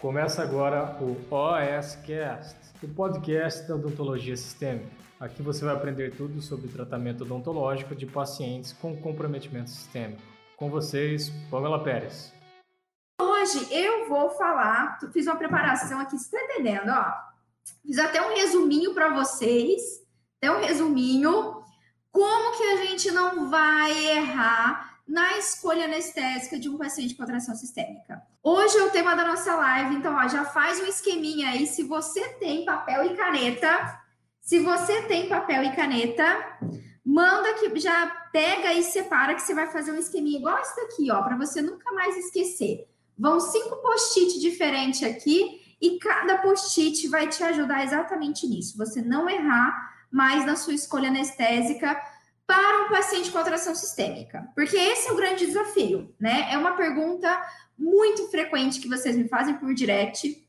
Começa agora o OSCast, o podcast da odontologia sistêmica. Aqui você vai aprender tudo sobre tratamento odontológico de pacientes com comprometimento sistêmico. Com vocês, Pamela Pérez. Hoje eu vou falar, fiz uma preparação aqui, você está entendendo, ó? Fiz até um resuminho para vocês, até um resuminho, como que a gente não vai errar na escolha anestésica de um paciente com atração sistêmica. Hoje é o tema da nossa live, então ó, já faz um esqueminha aí. Se você tem papel e caneta, se você tem papel e caneta, manda que já pega e separa que você vai fazer um esqueminha igual esse daqui, ó, para você nunca mais esquecer. Vão cinco post-it diferentes aqui e cada post-it vai te ajudar exatamente nisso. Você não errar mais na sua escolha anestésica para um paciente com atração sistêmica? Porque esse é o grande desafio, né? É uma pergunta muito frequente que vocês me fazem por direct.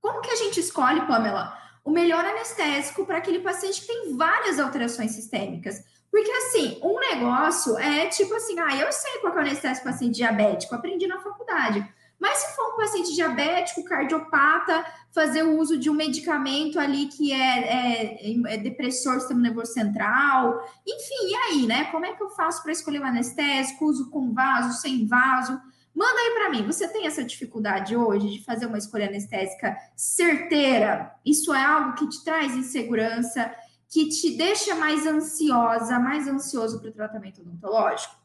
Como que a gente escolhe, Pamela, o melhor anestésico para aquele paciente que tem várias alterações sistêmicas? Porque, assim, um negócio é tipo assim, ah, eu sei qual é o anestésico paciente diabético, aprendi na faculdade. Mas se for um paciente diabético, cardiopata, fazer o uso de um medicamento ali que é, é, é depressor do sistema nervoso central, enfim, e aí, né? Como é que eu faço para escolher o anestésico? Uso com vaso, sem vaso? Manda aí para mim, você tem essa dificuldade hoje de fazer uma escolha anestésica certeira? Isso é algo que te traz insegurança, que te deixa mais ansiosa, mais ansioso para o tratamento odontológico?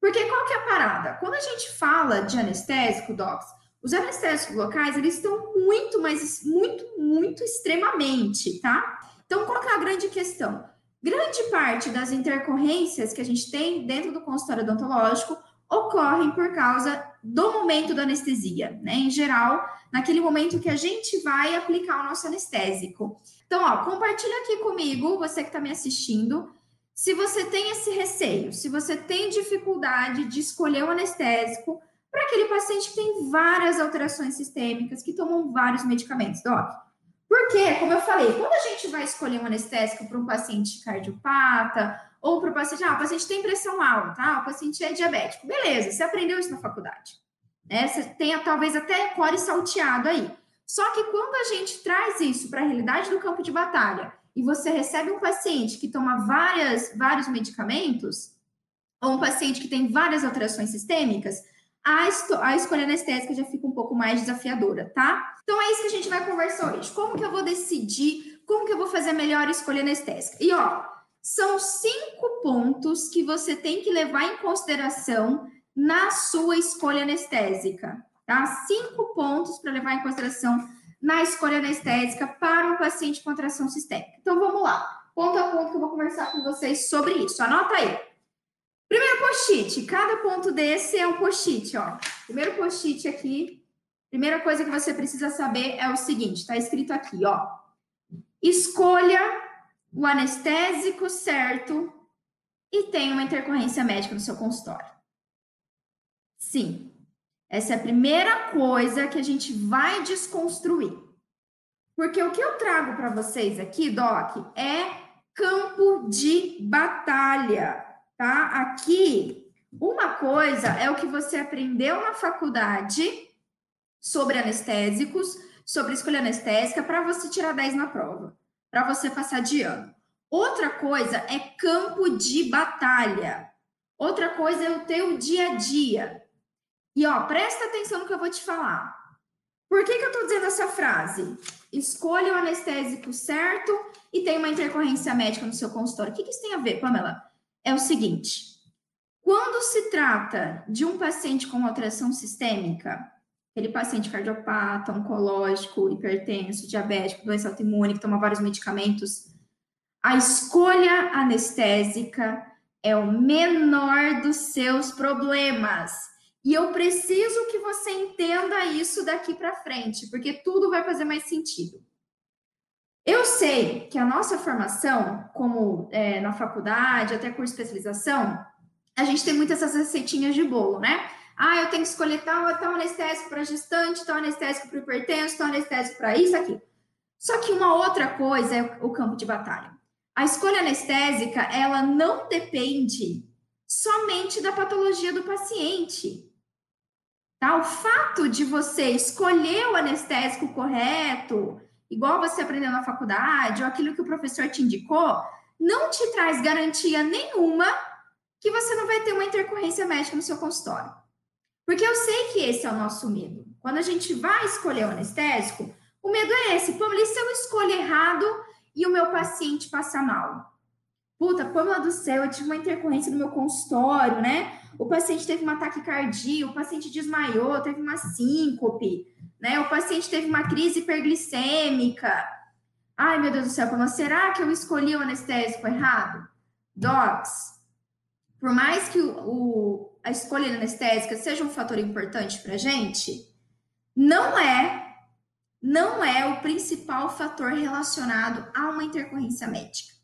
Porque qual que é a parada? Quando a gente fala de anestésico, docs, os anestésicos locais, eles estão muito, mas muito, muito extremamente, tá? Então, qual que é a grande questão? Grande parte das intercorrências que a gente tem dentro do consultório odontológico ocorrem por causa do momento da anestesia, né? Em geral, naquele momento que a gente vai aplicar o nosso anestésico. Então, ó, compartilha aqui comigo, você que está me assistindo, se você tem esse receio, se você tem dificuldade de escolher o um anestésico para aquele paciente que tem várias alterações sistêmicas, que tomam vários medicamentos, doc. Porque, como eu falei, quando a gente vai escolher um anestésico para um paciente cardiopata ou para o paciente, ah, o paciente tem pressão alta, ah, o paciente é diabético, beleza, você aprendeu isso na faculdade, né? Você tem talvez até core salteado aí. Só que quando a gente traz isso para a realidade do campo de batalha e você recebe um paciente que toma várias, vários medicamentos, ou um paciente que tem várias alterações sistêmicas, a, a escolha anestésica já fica um pouco mais desafiadora, tá? Então é isso que a gente vai conversar hoje. Como que eu vou decidir, como que eu vou fazer a melhor escolha anestésica? E ó, são cinco pontos que você tem que levar em consideração na sua escolha anestésica, tá? Cinco pontos para levar em consideração na escolha anestésica para um paciente com atração sistêmica. Então vamos lá, ponto a ponto que eu vou conversar com vocês sobre isso. Anota aí. Primeiro post-it, cada ponto desse é um post-it, ó. Primeiro post-it aqui, primeira coisa que você precisa saber é o seguinte, está escrito aqui, ó. Escolha o anestésico certo e tenha uma intercorrência médica no seu consultório. Sim, essa é a primeira coisa que a gente vai desconstruir. Porque o que eu trago para vocês aqui, Doc, é campo de batalha, tá? Aqui, uma coisa é o que você aprendeu na faculdade sobre anestésicos, sobre escolha anestésica, para você tirar 10 na prova, para você passar de ano. Outra coisa é campo de batalha. Outra coisa é o teu dia a dia. E ó, presta atenção no que eu vou te falar. Por que, que eu estou dizendo essa frase? Escolha o anestésico certo e tem uma intercorrência médica no seu consultório. O que, que isso tem a ver, Pamela? É o seguinte: quando se trata de um paciente com alteração sistêmica, aquele paciente cardiopata, oncológico, hipertenso, diabético, doença autoimune, que toma vários medicamentos, a escolha anestésica é o menor dos seus problemas. E eu preciso que você entenda isso daqui para frente, porque tudo vai fazer mais sentido. Eu sei que a nossa formação, como é, na faculdade, até curso de especialização, a gente tem muitas essas receitinhas de bolo, né? Ah, eu tenho que escolher tal, tal anestésico para gestante, tal anestésico para hipertenso, tal anestésico para isso, aqui. Só que uma outra coisa é o campo de batalha. A escolha anestésica, ela não depende somente da patologia do paciente Tá? O fato de você escolher o anestésico correto, igual você aprendeu na faculdade, ou aquilo que o professor te indicou, não te traz garantia nenhuma que você não vai ter uma intercorrência médica no seu consultório. Porque eu sei que esse é o nosso medo. Quando a gente vai escolher o anestésico, o medo é esse. Pô, se eu escolher errado e o meu paciente passa mal? Puta, Pâmela do céu, eu tive uma intercorrência no meu consultório, né? O paciente teve um ataque cardíaco, o paciente desmaiou, teve uma síncope, né? O paciente teve uma crise hiperglicêmica. Ai, meu Deus do céu, Pâmela, será que eu escolhi o anestésico errado? Docs, por mais que o, o, a escolha anestésica seja um fator importante para gente, não é não é o principal fator relacionado a uma intercorrência médica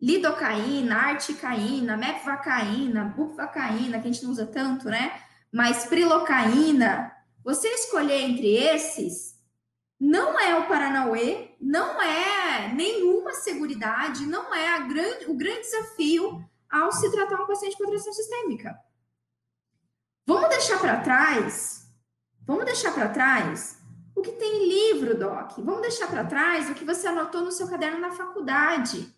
lidocaína, articaína, mepvacaína, bupivacaína, que a gente não usa tanto, né? Mas prilocaína, você escolher entre esses não é o Paranauê, não é nenhuma seguridade, não é grande, o grande desafio ao se tratar um paciente com atração sistêmica. Vamos deixar para trás, vamos deixar para trás o que tem em livro, Doc. Vamos deixar para trás o que você anotou no seu caderno na faculdade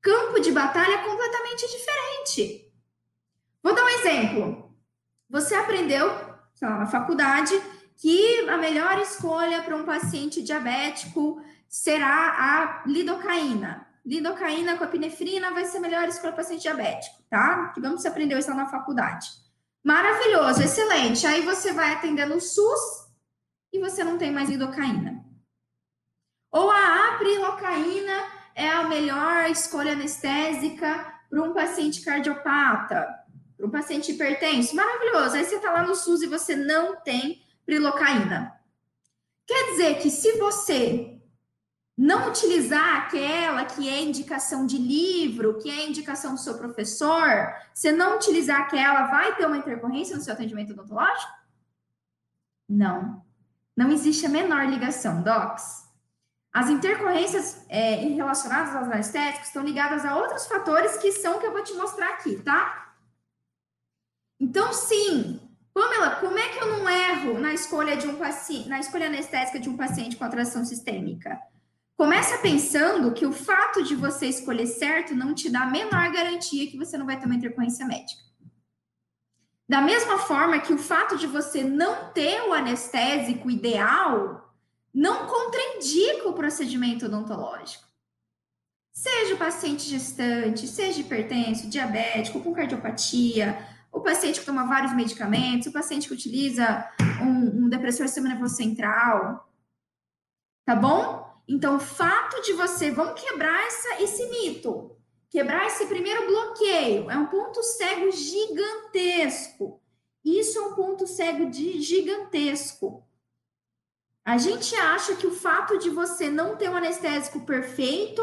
campo de batalha completamente diferente. Vou dar um exemplo. Você aprendeu, sei lá, na faculdade, que a melhor escolha para um paciente diabético será a lidocaína. Lidocaína com epinefrina vai ser a melhor escolha para paciente diabético, tá? Que vamos aprender isso na faculdade. Maravilhoso, excelente. Aí você vai atender no SUS e você não tem mais lidocaína. Ou a aprilocaína é a melhor escolha anestésica para um paciente cardiopata, para um paciente hipertenso. Maravilhoso. Aí você está lá no SUS e você não tem prilocaína. Quer dizer que se você não utilizar aquela que é indicação de livro, que é indicação do seu professor, se não utilizar aquela, vai ter uma intercorrência no seu atendimento odontológico? Não. Não existe a menor ligação, docs. As intercorrências é, relacionadas aos anestéticos estão ligadas a outros fatores que são que eu vou te mostrar aqui, tá? Então, sim, Pamela, como é que eu não erro na escolha de um paciente, na escolha anestésica de um paciente com atração sistêmica? Começa pensando que o fato de você escolher certo não te dá a menor garantia que você não vai ter uma intercorrência médica. Da mesma forma que o fato de você não ter o anestésico ideal não contraindica o procedimento odontológico. Seja o paciente gestante, seja hipertenso, diabético, com cardiopatia, o paciente que toma vários medicamentos, o paciente que utiliza um, um depressor sistema nervoso central. Tá bom? Então, o fato de você. Vamos quebrar essa, esse mito. Quebrar esse primeiro bloqueio. É um ponto cego gigantesco. Isso é um ponto cego de gigantesco. A gente acha que o fato de você não ter um anestésico perfeito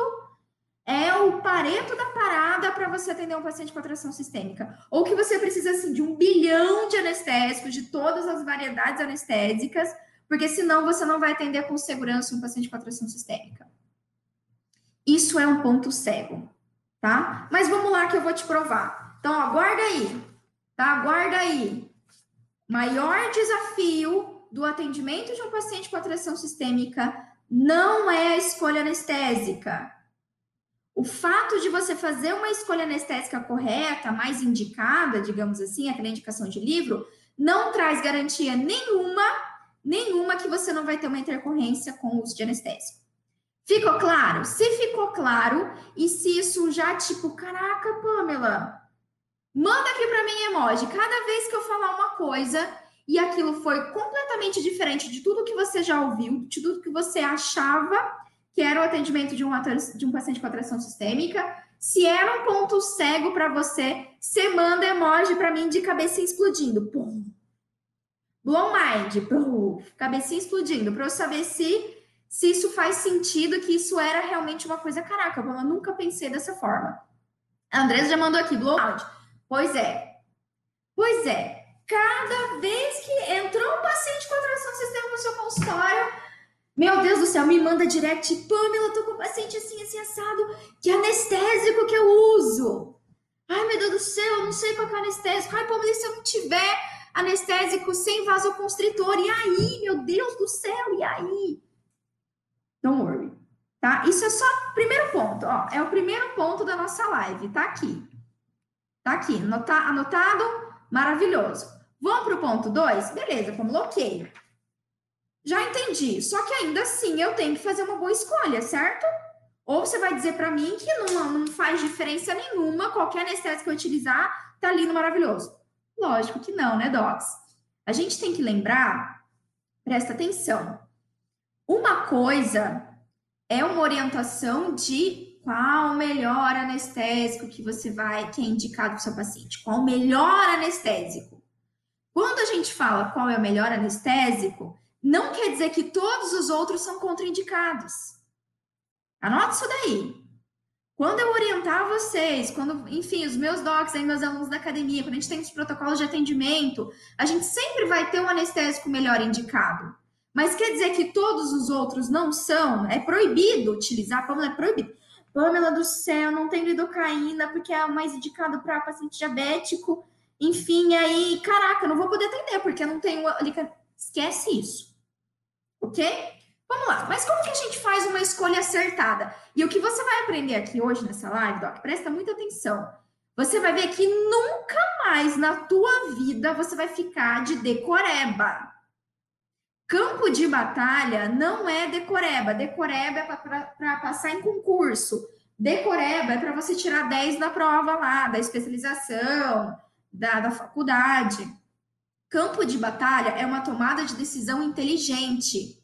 é o pareto da parada para você atender um paciente com atração sistêmica. Ou que você precisa assim, de um bilhão de anestésicos, de todas as variedades anestésicas, porque senão você não vai atender com segurança um paciente com atração sistêmica. Isso é um ponto cego, tá? Mas vamos lá que eu vou te provar. Então, aguarda aí, tá? Aguarda aí. Maior desafio do atendimento de um paciente com atração sistêmica não é a escolha anestésica. O fato de você fazer uma escolha anestésica correta, mais indicada, digamos assim, aquela indicação de livro, não traz garantia nenhuma, nenhuma que você não vai ter uma intercorrência com o uso de anestésico. Ficou claro? Se ficou claro, e se isso já, tipo, caraca, Pamela, manda aqui para mim emoji. Cada vez que eu falar uma coisa, e aquilo foi completamente diferente de tudo que você já ouviu, de tudo que você achava que era o atendimento de um, de um paciente com atração sistêmica. Se era um ponto cego para você, você manda emoji para mim de cabecinha explodindo. Pum. Blow mind, cabecinha explodindo, para eu saber se se isso faz sentido, que isso era realmente uma coisa. Caraca, eu nunca pensei dessa forma. A Andressa já mandou aqui, blow out. Pois é. Pois é cada vez que entrou um paciente com atração sistêmica no seu consultório, meu Deus do céu, me manda direct, Pamela, tô com um paciente assim, assim, assado, que anestésico que eu uso? Ai, meu Deus do céu, eu não sei qual é o anestésico. Ai, Pamela, se eu não tiver anestésico sem vasoconstritor. E aí, meu Deus do céu, e aí? Don't worry, tá? Isso é só primeiro ponto, ó. É o primeiro ponto da nossa live, tá aqui. Tá aqui, anotado? Maravilhoso. Vamos para o ponto 2? Beleza, vamos ok. Já entendi. Só que ainda assim eu tenho que fazer uma boa escolha, certo? Ou você vai dizer para mim que não, não faz diferença nenhuma, qualquer anestésico que eu utilizar tá lindo, maravilhoso. Lógico que não, né, Docs? A gente tem que lembrar, presta atenção. Uma coisa é uma orientação de qual o melhor anestésico que você vai, que é indicado para o seu paciente. Qual o melhor anestésico? Quando a gente fala qual é o melhor anestésico, não quer dizer que todos os outros são contraindicados. Anota isso daí. Quando eu orientar vocês, quando, enfim, os meus docs, aí, meus alunos da academia, quando a gente tem os protocolos de atendimento, a gente sempre vai ter um anestésico melhor indicado. Mas quer dizer que todos os outros não são? É proibido utilizar, Pâmela, é proibido. Pâmela do céu, não tem lidocaína, porque é o mais indicado para paciente diabético. Enfim, aí, caraca, não vou poder atender, porque eu não tenho. Esquece isso. Ok? Vamos lá, mas como que a gente faz uma escolha acertada? E o que você vai aprender aqui hoje nessa live, Doc, presta muita atenção. Você vai ver que nunca mais na tua vida você vai ficar de decoreba. Campo de batalha não é decoreba. Decoreba é para passar em concurso. Decoreba é para você tirar 10 da prova lá, da especialização, da, da faculdade. Campo de batalha é uma tomada de decisão inteligente.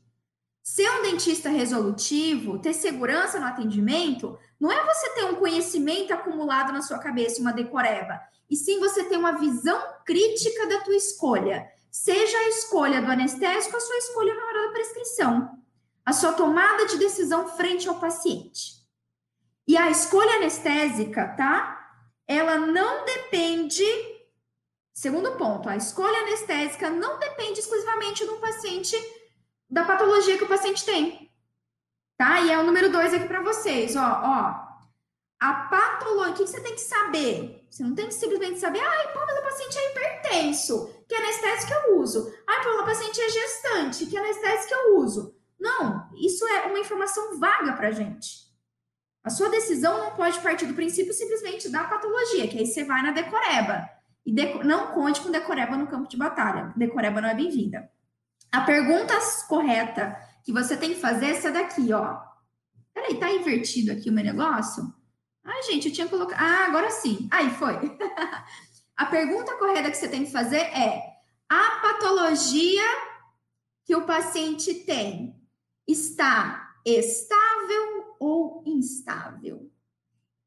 Ser um dentista resolutivo, ter segurança no atendimento, não é você ter um conhecimento acumulado na sua cabeça, uma decoreba, e sim você ter uma visão crítica da tua escolha. Seja a escolha do anestésico a sua escolha na hora da prescrição, a sua tomada de decisão frente ao paciente. E a escolha anestésica, tá? Ela não depende Segundo ponto, a escolha anestésica não depende exclusivamente do paciente da patologia que o paciente tem. Tá? E é o número dois aqui para vocês, ó, ó. A patologia, o que você tem que saber? Você não tem que simplesmente saber, ai, pô, mas o paciente é hipertenso, que anestésico eu uso. Ai, pô, o paciente é gestante, que anestésico eu uso. Não, isso é uma informação vaga para gente. A sua decisão não pode partir do princípio simplesmente da patologia, que aí você vai na decoreba. E não conte com decoreba no campo de batalha. Decoreba não é bem-vinda. A pergunta correta que você tem que fazer é essa daqui, ó. Peraí, tá invertido aqui o meu negócio? Ai, gente, eu tinha colocado. Ah, agora sim. Aí foi. a pergunta correta que você tem que fazer é: a patologia que o paciente tem está estável ou instável?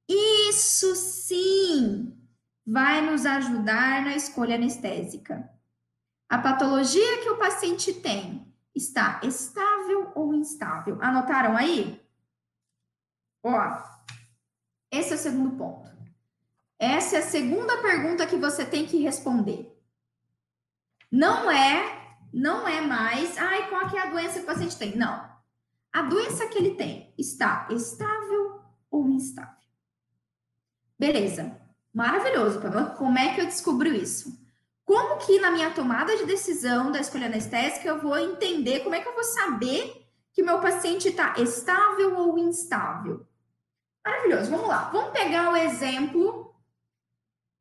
Isso sim vai nos ajudar na escolha anestésica. A patologia que o paciente tem está estável ou instável? Anotaram aí? Ó, esse é o segundo ponto. Essa é a segunda pergunta que você tem que responder. Não é, não é mais, ai, qual é a doença que o paciente tem? Não. A doença que ele tem está estável ou instável? Beleza. Maravilhoso, Como é que eu descubro isso? Como que na minha tomada de decisão da escolha anestésica eu vou entender, como é que eu vou saber que meu paciente está estável ou instável? Maravilhoso, vamos lá. Vamos pegar o exemplo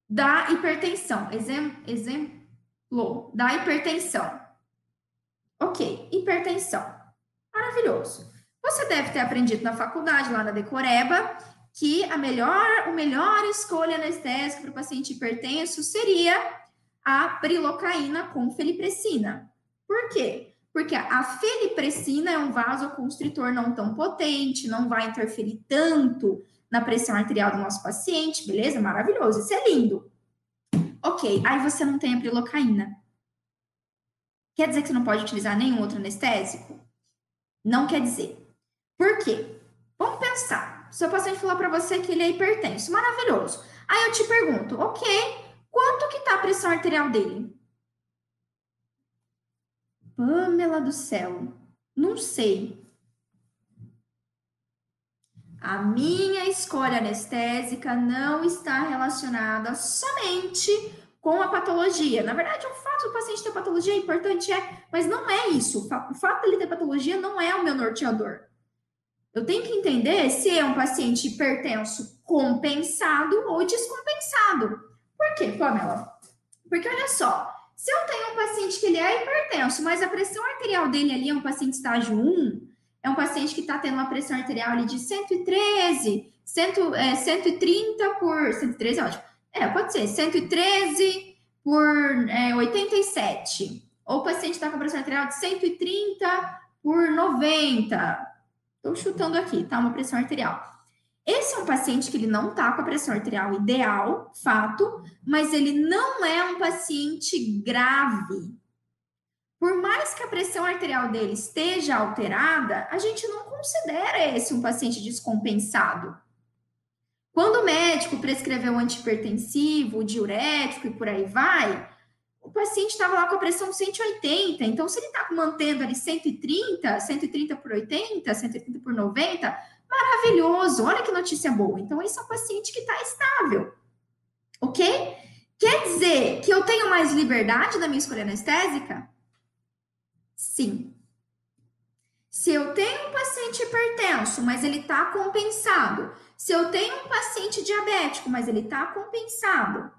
da hipertensão. Exemplo, exemplo da hipertensão. Ok, hipertensão. Maravilhoso. Você deve ter aprendido na faculdade, lá na Decoreba, que a melhor, o melhor escolha anestésica para o paciente hipertenso seria a prilocaína com felipressina. Por quê? Porque a felipressina é um vasoconstritor não tão potente, não vai interferir tanto na pressão arterial do nosso paciente, beleza? Maravilhoso, isso é lindo. Ok, aí você não tem a prilocaína. Quer dizer que você não pode utilizar nenhum outro anestésico? Não quer dizer. Por quê? Vamos pensar. Seu paciente falou para você que ele é hipertenso, maravilhoso. Aí eu te pergunto, ok, Quanto que tá a pressão arterial dele? Pamela do céu, não sei. A minha escolha anestésica não está relacionada somente com a patologia. Na verdade, o fato do paciente ter patologia é importante, é, mas não é isso. O fato dele ter patologia não é o meu norteador. Eu tenho que entender se é um paciente hipertenso compensado ou descompensado. Por quê, Pamela? Porque olha só, se eu tenho um paciente que ele é hipertenso, mas a pressão arterial dele ali é um paciente estágio 1, é um paciente que está tendo uma pressão arterial ali de 113, 100, é, 130 por. 113 é ótimo. É, pode ser, 113 por é, 87. Ou o paciente está com pressão arterial de 130 por 90. Estou chutando aqui, tá? Uma pressão arterial. Esse é um paciente que ele não está com a pressão arterial ideal, fato, mas ele não é um paciente grave. Por mais que a pressão arterial dele esteja alterada, a gente não considera esse um paciente descompensado. Quando o médico prescreveu o antipertensivo, diurético e por aí vai, o paciente estava lá com a pressão 180, então se ele está mantendo ali 130, 130 por 80, 130 por 90, maravilhoso, olha que notícia boa. Então, esse é um paciente que está estável, ok? Quer dizer que eu tenho mais liberdade na minha escolha anestésica? Sim. Se eu tenho um paciente hipertenso, mas ele está compensado. Se eu tenho um paciente diabético, mas ele está compensado.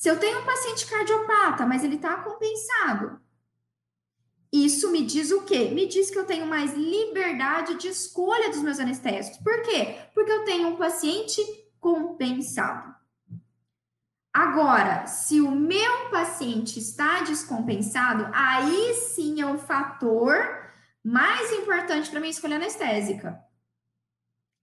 Se eu tenho um paciente cardiopata, mas ele está compensado. Isso me diz o quê? Me diz que eu tenho mais liberdade de escolha dos meus anestésicos. Por quê? Porque eu tenho um paciente compensado. Agora, se o meu paciente está descompensado, aí sim é o fator mais importante para mim escolher anestésica.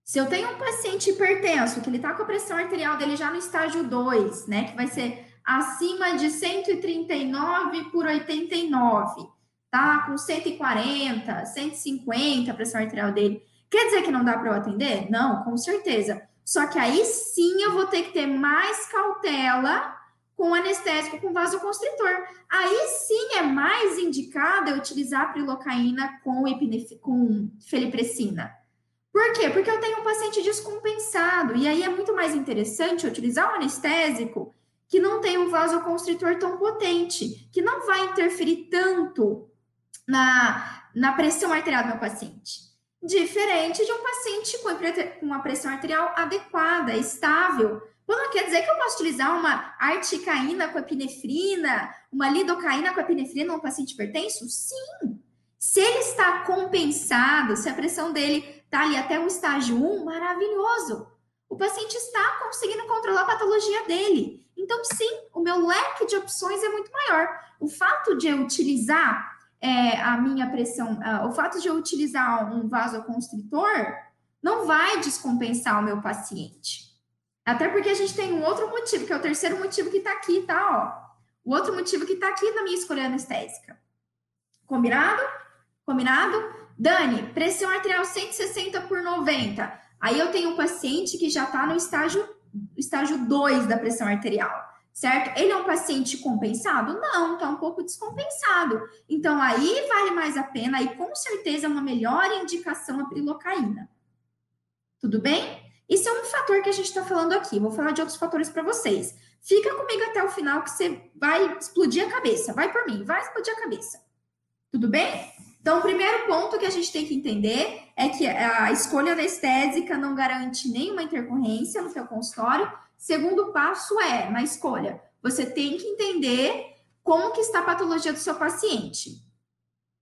Se eu tenho um paciente hipertenso, que ele está com a pressão arterial dele já no estágio 2, né, que vai ser acima de 139 por 89, tá com 140, 150 a pressão arterial dele, quer dizer que não dá para eu atender? Não, com certeza. Só que aí sim eu vou ter que ter mais cautela com anestésico com vasoconstritor. Aí sim é mais indicado eu utilizar prilocaína com, com felipressina. Por quê? Porque eu tenho um paciente descompensado. E aí é muito mais interessante utilizar um anestésico que não tem um vasoconstritor tão potente, que não vai interferir tanto na, na pressão arterial do meu paciente. Diferente de um paciente com uma pressão arterial adequada, estável. Não quer dizer que eu posso utilizar uma articaína com epinefrina, uma lidocaína com epinefrina num paciente hipertenso? Sim. Se ele está compensado, se a pressão dele está ali até o estágio 1, maravilhoso. O paciente está conseguindo controlar a patologia dele. Então, sim, o meu leque de opções é muito maior. O fato de eu utilizar é, a minha pressão, uh, o fato de eu utilizar um vasoconstritor não vai descompensar o meu paciente. Até porque a gente tem um outro motivo, que é o terceiro motivo que está aqui, tá? Ó. O outro motivo que está aqui na minha escolha anestésica. Combinado? Combinado? Dani, pressão arterial 160 por 90. Aí eu tenho um paciente que já está no estágio, estágio 2 da pressão arterial certo? Ele é um paciente compensado? Não, está um pouco descompensado. Então, aí vale mais a pena, aí com certeza é uma melhor indicação a prilocaína. Tudo bem? Isso é um fator que a gente está falando aqui. Vou falar de outros fatores para vocês. Fica comigo até o final que você vai explodir a cabeça. Vai por mim, vai explodir a cabeça. Tudo bem? Então, o primeiro ponto que a gente tem que entender é que a escolha anestésica não garante nenhuma intercorrência no seu consultório, Segundo passo é, na escolha, você tem que entender como que está a patologia do seu paciente.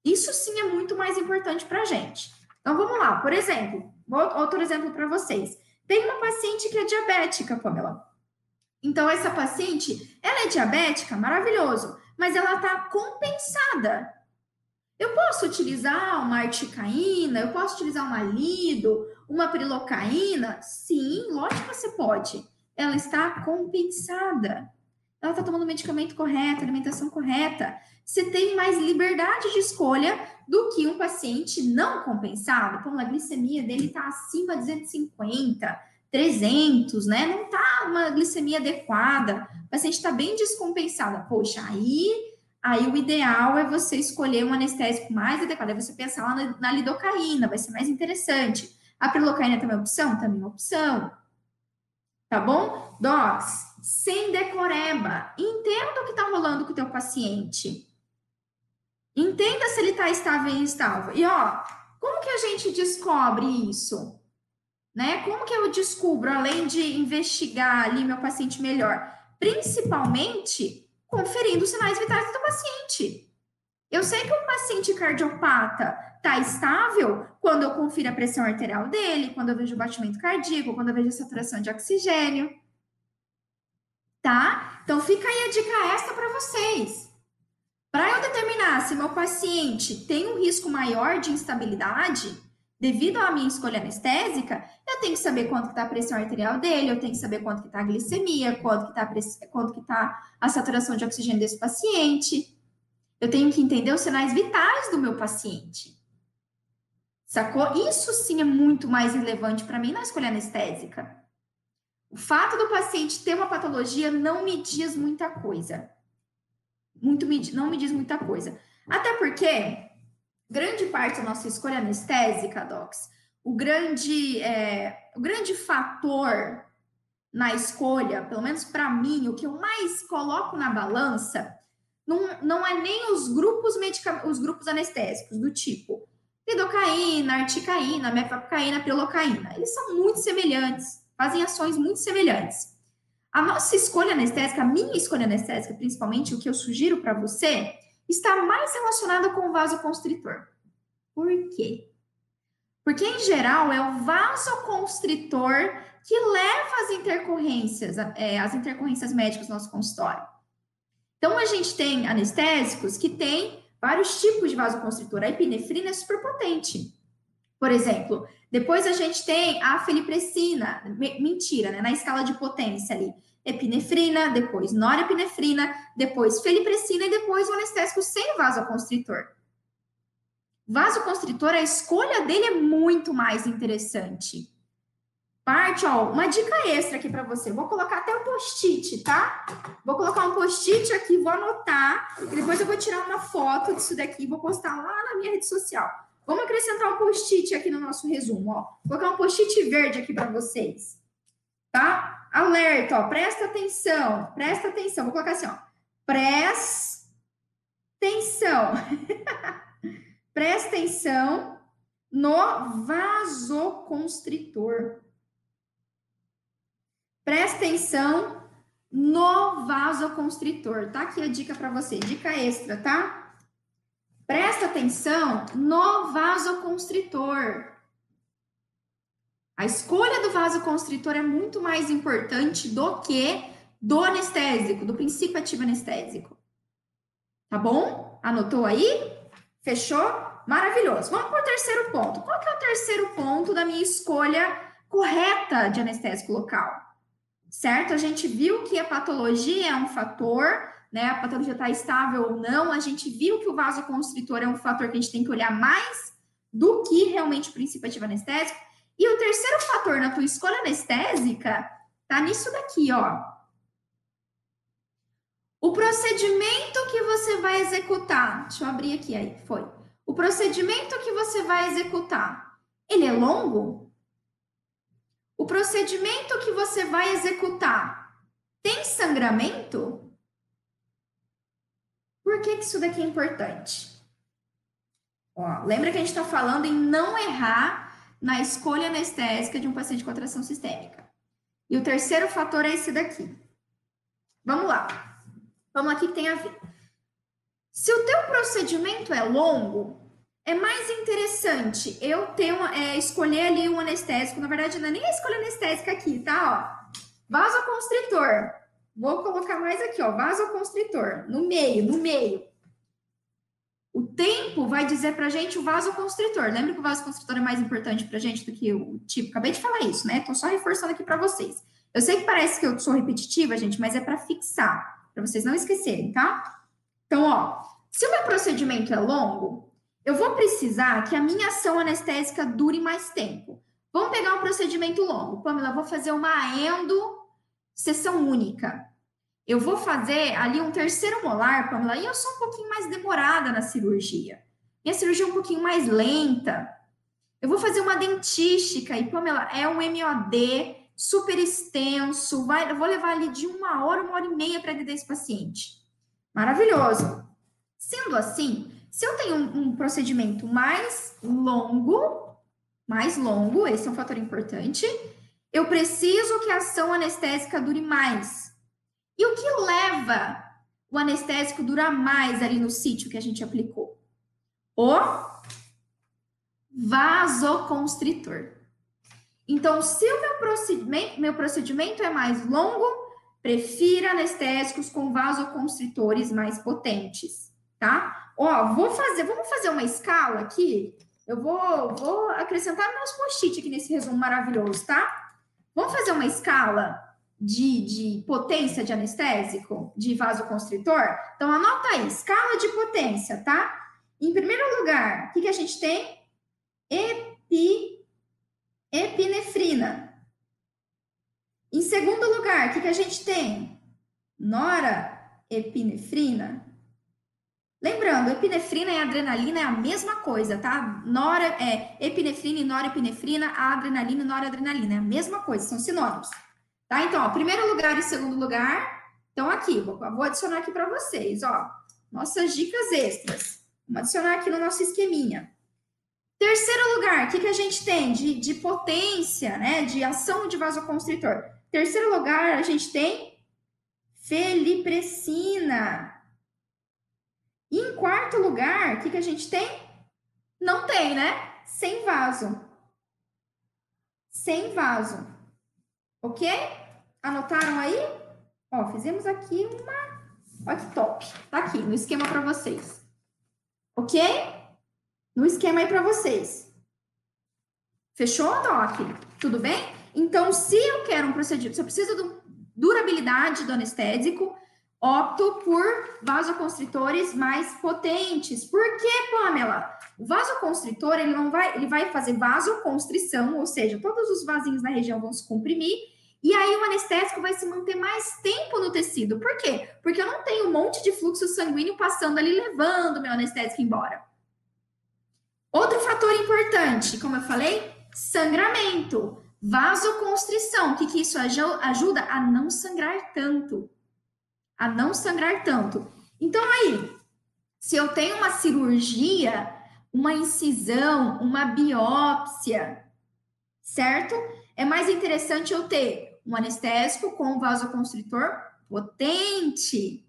Isso sim é muito mais importante para a gente. Então, vamos lá. Por exemplo, outro exemplo para vocês. Tem uma paciente que é diabética, Pamela. Então, essa paciente, ela é diabética, maravilhoso, mas ela está compensada. Eu posso utilizar uma articaína, eu posso utilizar uma lido, uma prilocaína? Sim, lógico que você pode ela está compensada. Ela está tomando medicamento correto, alimentação correta. Você tem mais liberdade de escolha do que um paciente não compensado. Então, a glicemia dele está acima de 250, 300, né? Não está uma glicemia adequada. O paciente está bem descompensado. Poxa, aí, aí o ideal é você escolher um anestésico mais adequado. É você pensar lá na, na lidocaína, vai ser mais interessante. A prilocaína também é opção? Também é opção tá bom? Docs, sem decoreba. Entenda o que está rolando com o teu paciente. Entenda se ele está estável ou instável. E ó, como que a gente descobre isso? Né? Como que eu descubro, além de investigar ali meu paciente melhor? Principalmente conferindo os sinais vitais do paciente. Eu sei que um paciente cardiopata está estável quando eu confiro a pressão arterial dele, quando eu vejo o batimento cardíaco, quando eu vejo a saturação de oxigênio. Tá? Então fica aí a dica extra para vocês. Para eu determinar se meu paciente tem um risco maior de instabilidade, devido à minha escolha anestésica, eu tenho que saber quanto está a pressão arterial dele, eu tenho que saber quanto está a glicemia, quanto está quanto que tá a saturação de oxigênio desse paciente. Eu tenho que entender os sinais vitais do meu paciente. Sacou? Isso sim é muito mais relevante para mim na escolha anestésica. O fato do paciente ter uma patologia não me diz muita coisa. Muito me, não me diz muita coisa. Até porque grande parte da nossa escolha anestésica, Docs, o grande, é, o grande fator na escolha, pelo menos para mim, o que eu mais coloco na balança, não, não é nem os grupos medica, os grupos anestésicos, do tipo lidocaína, articaína, mefapicaína, pilocaína. Eles são muito semelhantes, fazem ações muito semelhantes. A nossa escolha anestésica, a minha escolha anestésica, principalmente, o que eu sugiro para você, está mais relacionada com o vasoconstritor. Por quê? Porque, em geral, é o vasoconstritor que leva as intercorrências, é, as intercorrências médicas no nosso consultório. Então, a gente tem anestésicos que têm vários tipos de vasoconstritor. A epinefrina é super potente. Por exemplo, depois a gente tem a felipressina, mentira, né? Na escala de potência ali. Epinefrina, depois norepinefrina, depois felipressina e depois o anestésico sem vasoconstritor. Vasoconstritor, a escolha dele é muito mais interessante. Parte, ó, uma dica extra aqui para você. Vou colocar até um post-it, tá? Vou colocar um post-it aqui, vou anotar, e depois eu vou tirar uma foto disso daqui e vou postar lá na minha rede social. Vamos acrescentar um post-it aqui no nosso resumo, ó. Vou colocar um post-it verde aqui para vocês. Tá? Alerta, ó, presta atenção, presta atenção. Vou colocar assim, ó. Presta atenção. presta atenção no vasoconstritor. Presta atenção no vasoconstritor. Tá aqui a dica para você, dica extra, tá? Presta atenção no vasoconstritor. A escolha do vasoconstritor é muito mais importante do que do anestésico, do princípio ativo anestésico. Tá bom? Anotou aí? Fechou? Maravilhoso. Vamos para o terceiro ponto. Qual que é o terceiro ponto da minha escolha correta de anestésico local? certo? A gente viu que a patologia é um fator, né? A patologia está estável ou não. A gente viu que o vasoconstritor é um fator que a gente tem que olhar mais do que realmente o princípio ativo anestésico. E o terceiro fator na tua escolha anestésica tá nisso daqui, ó. O procedimento que você vai executar, deixa eu abrir aqui, aí, foi. O procedimento que você vai executar, ele é longo? O procedimento que você vai executar tem sangramento? Por que, que isso daqui é importante? Ó, lembra que a gente está falando em não errar na escolha anestésica de um paciente com atração sistêmica. E o terceiro fator é esse daqui. Vamos lá. Vamos o que tem a ver? Se o teu procedimento é longo, é mais interessante eu ter uma, é, escolher ali um anestésico. Na verdade, não é nem a escolha anestésica aqui, tá? Ó, vasoconstritor. Vou colocar mais aqui, ó, vasoconstritor, no meio, no meio. O tempo vai dizer pra gente o vasoconstritor. Lembra que o vasoconstritor é mais importante pra gente do que o tipo? Acabei de falar isso, né? Tô só reforçando aqui para vocês. Eu sei que parece que eu sou repetitiva, gente, mas é para fixar, para vocês não esquecerem, tá? Então, ó, se o meu procedimento é longo, eu vou precisar que a minha ação anestésica dure mais tempo. Vamos pegar um procedimento longo. Pamela, eu vou fazer uma endo sessão única. Eu vou fazer ali um terceiro molar, Pamela, e eu sou um pouquinho mais demorada na cirurgia. Minha cirurgia é um pouquinho mais lenta. Eu vou fazer uma dentística e, Pamela, é um MOD super extenso, vai, eu vou levar ali de uma hora, uma hora e meia para atender esse paciente. Maravilhoso. Sendo assim, se eu tenho um, um procedimento mais longo, mais longo, esse é um fator importante, eu preciso que a ação anestésica dure mais. E o que leva o anestésico durar mais ali no sítio que a gente aplicou? O vasoconstritor. Então, se o meu procedimento, meu procedimento é mais longo, prefira anestésicos com vasoconstritores mais potentes, tá? Ó, vou fazer, vamos fazer uma escala aqui. Eu vou, vou acrescentar meus post-it aqui nesse resumo maravilhoso, tá? Vamos fazer uma escala de, de potência de anestésico, de vasoconstritor? Então, anota aí, escala de potência, tá? Em primeiro lugar, o que, que a gente tem? Epi epinefrina. Em segundo lugar, o que, que a gente tem? Noraepinefrina. Lembrando, epinefrina e adrenalina é a mesma coisa, tá? Nora, é, epinefrina e norepinefrina, adrenalina e noradrenalina é a mesma coisa, são sinônimos. Tá? Então, ó, primeiro lugar e segundo lugar, então aqui, vou, vou adicionar aqui para vocês, ó, nossas dicas extras. Vamos adicionar aqui no nosso esqueminha. Terceiro lugar, o que, que a gente tem de, de potência, né? De ação de vasoconstritor. Terceiro lugar, a gente tem felipressina. E em quarto lugar, o que, que a gente tem? Não tem, né? Sem vaso. Sem vaso. Ok? Anotaram aí? Ó, fizemos aqui uma. Olha que top. Tá aqui no esquema para vocês. Ok? no esquema aí para vocês. Fechou, Doc? Tudo bem? Então, se eu quero um procedimento, se eu preciso de durabilidade do anestésico, opto por vasoconstritores mais potentes. Por que, Pamela? O vasoconstritor, ele não vai, ele vai fazer vasoconstrição, ou seja, todos os vasinhos na região vão se comprimir, e aí o anestésico vai se manter mais tempo no tecido. Por quê? Porque eu não tenho um monte de fluxo sanguíneo passando ali, levando meu anestésico embora. Outro fator importante, como eu falei, sangramento, vasoconstrição. O que, que isso ajuda? A não sangrar tanto. A não sangrar tanto. Então, aí, se eu tenho uma cirurgia, uma incisão, uma biópsia, certo? É mais interessante eu ter um anestésico com vasoconstritor potente.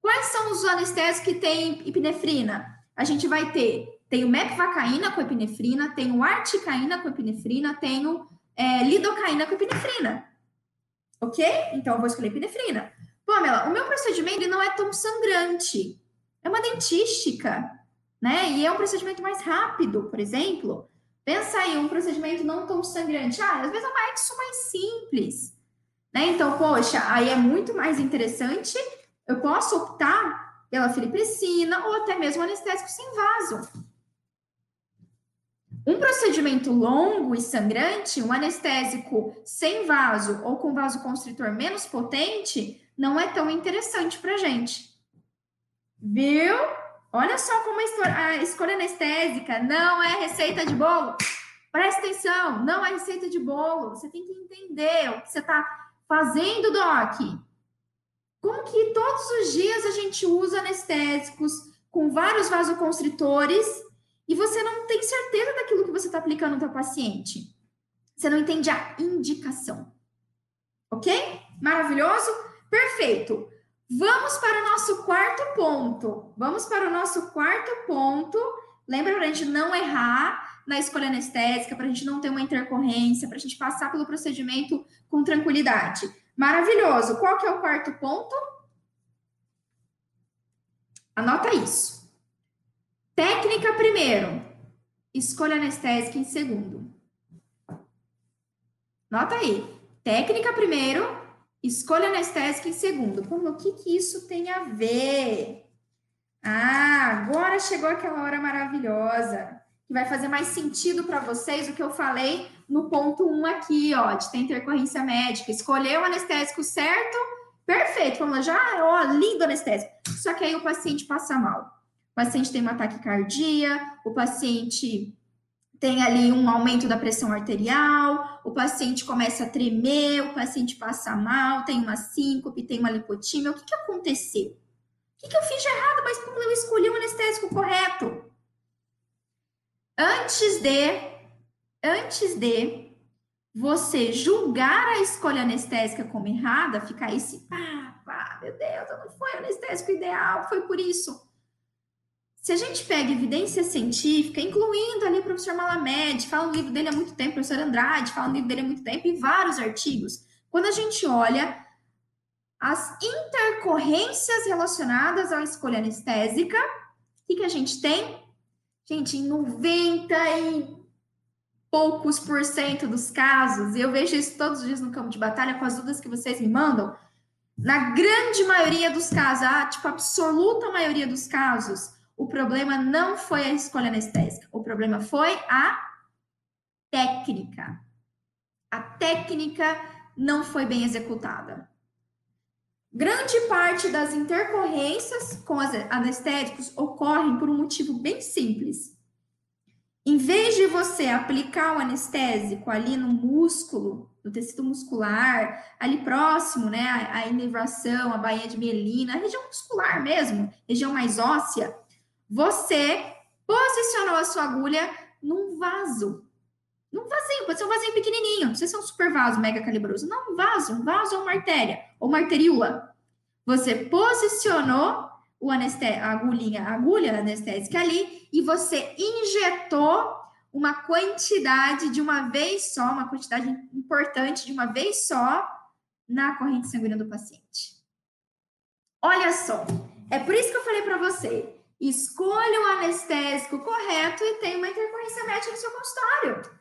Quais são os anestésicos que têm epinefrina? A gente vai ter tenho mepvacaína com epinefrina, tenho articaína com epinefrina, tenho é, lidocaína com epinefrina. Ok? Então, eu vou escolher epinefrina. Pamela, o meu procedimento ele não é tão sangrante. É uma dentística, né? E é um procedimento mais rápido, por exemplo. Pensa aí, um procedimento não tão sangrante. Ah, às vezes é uma exo mais simples. Né? Então, poxa, aí é muito mais interessante. Eu posso optar pela filipressina ou até mesmo anestésico sem vaso. Um procedimento longo e sangrante, um anestésico sem vaso ou com vasoconstritor menos potente, não é tão interessante para gente. Viu? Olha só como a escolha anestésica não é receita de bolo. Presta atenção, não é receita de bolo. Você tem que entender o que você está fazendo, Doc. Como que todos os dias a gente usa anestésicos com vários vasoconstritores e você não tem certeza daquilo que você está aplicando no seu paciente. Você não entende a indicação. Ok? Maravilhoso? Perfeito. Vamos para o nosso quarto ponto. Vamos para o nosso quarto ponto. Lembra para a gente não errar na escolha anestésica, para a gente não ter uma intercorrência, para a gente passar pelo procedimento com tranquilidade. Maravilhoso. Qual que é o quarto ponto? Anota isso. Técnica primeiro, escolha anestésica em segundo. Nota aí. Técnica primeiro, escolha anestésica em segundo. Como o que, que isso tem a ver? Ah, agora chegou aquela hora maravilhosa que vai fazer mais sentido para vocês o que eu falei no ponto 1 um aqui, ó, de ter intercorrência médica. Escolher o anestésico certo, perfeito. Vamos lá, já, ó, lindo anestésico. Só que aí o paciente passa mal o paciente tem uma taquicardia, o paciente tem ali um aumento da pressão arterial, o paciente começa a tremer, o paciente passa mal, tem uma síncope, tem uma lipotímia. O que, que aconteceu? O que, que eu fiz de errado, mas como eu escolhi o anestésico correto? Antes de, antes de você julgar a escolha anestésica como errada, ficar esse, pá, pá, meu Deus, não foi o anestésico ideal, foi por isso. Se a gente pega evidência científica, incluindo ali o professor Malamed, fala no livro dele há muito tempo, o professor Andrade fala no livro dele há muito tempo, e vários artigos, quando a gente olha as intercorrências relacionadas à escolha anestésica, o que, que a gente tem? Gente, em 90 e poucos por cento dos casos, e eu vejo isso todos os dias no campo de batalha com as dúvidas que vocês me mandam, na grande maioria dos casos, a tipo, absoluta maioria dos casos, o problema não foi a escolha anestésica, o problema foi a técnica. A técnica não foi bem executada. Grande parte das intercorrências com os anestésicos ocorrem por um motivo bem simples. Em vez de você aplicar o anestésico ali no músculo, no tecido muscular, ali próximo, né, a, inervação, a bainha de mielina, a região muscular mesmo, região mais óssea, você posicionou a sua agulha num vaso. Num vasinho, pode ser um vasinho pequenininho, não ser um super vaso mega calibroso. Não, um vaso, um vaso ou uma artéria, ou uma arteríola. Você posicionou o a agulhinha, a agulha anestésica ali e você injetou uma quantidade de uma vez só, uma quantidade importante de uma vez só na corrente sanguínea do paciente. Olha só, é por isso que eu falei para você, escolha o anestésico correto e tenha uma intercorrência médica no seu consultório.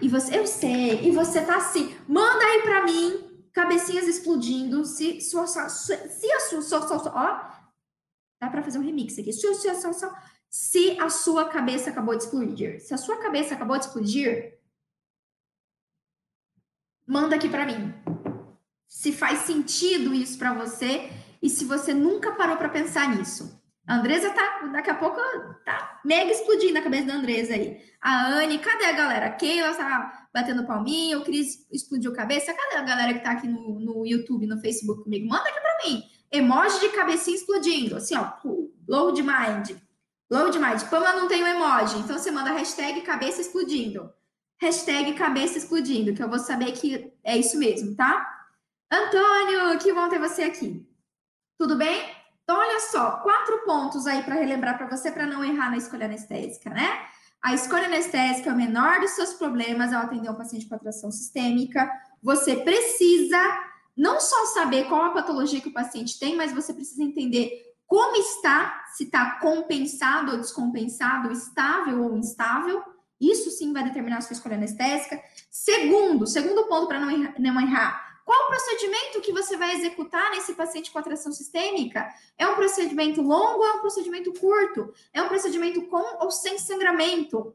E você, eu sei, e você tá assim, manda aí para mim, cabecinhas explodindo, se sua, se a sua, sua, sua, ó, dá para fazer um remix aqui, se a sua cabeça acabou de explodir, se a sua cabeça acabou de explodir, manda aqui para mim. Se faz sentido isso para você e se você nunca parou para pensar nisso. A Andresa tá, daqui a pouco, tá mega explodindo a cabeça da Andresa aí. A Anne, cadê a galera? Keila tá batendo palminha, o Cris explodiu a cabeça. Cadê a galera que tá aqui no, no YouTube, no Facebook comigo? Manda aqui para mim. Emoji de cabecinha explodindo, assim, ó, load mind. Load mind. Pamela não tem um emoji, então você manda hashtag cabeça explodindo. Hashtag cabeça explodindo, que eu vou saber que é isso mesmo, tá? Antônio, que bom ter você aqui. Tudo bem? Então, olha só, quatro pontos aí para relembrar para você para não errar na escolha anestésica, né? A escolha anestésica é o menor dos seus problemas ao atender um paciente com atração sistêmica. Você precisa não só saber qual a patologia que o paciente tem, mas você precisa entender como está, se está compensado ou descompensado, estável ou instável. Isso sim vai determinar a sua escolha anestésica. Segundo, segundo ponto para não, não errar, qual o procedimento que você vai executar nesse paciente com atração sistêmica? É um procedimento longo ou é um procedimento curto? É um procedimento com ou sem sangramento?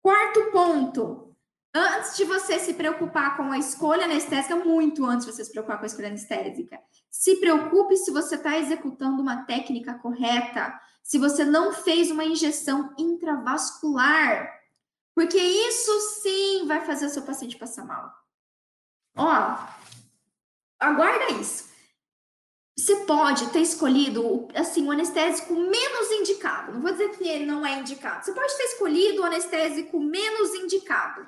Quarto ponto. Antes de você se preocupar com a escolha anestésica, muito antes de você se preocupar com a escolha anestésica, se preocupe se você está executando uma técnica correta, se você não fez uma injeção intravascular, porque isso sim vai fazer o seu paciente passar mal. Ó, aguarda isso. Você pode ter escolhido assim o anestésico menos indicado. Não vou dizer que ele não é indicado. Você pode ter escolhido o anestésico menos indicado.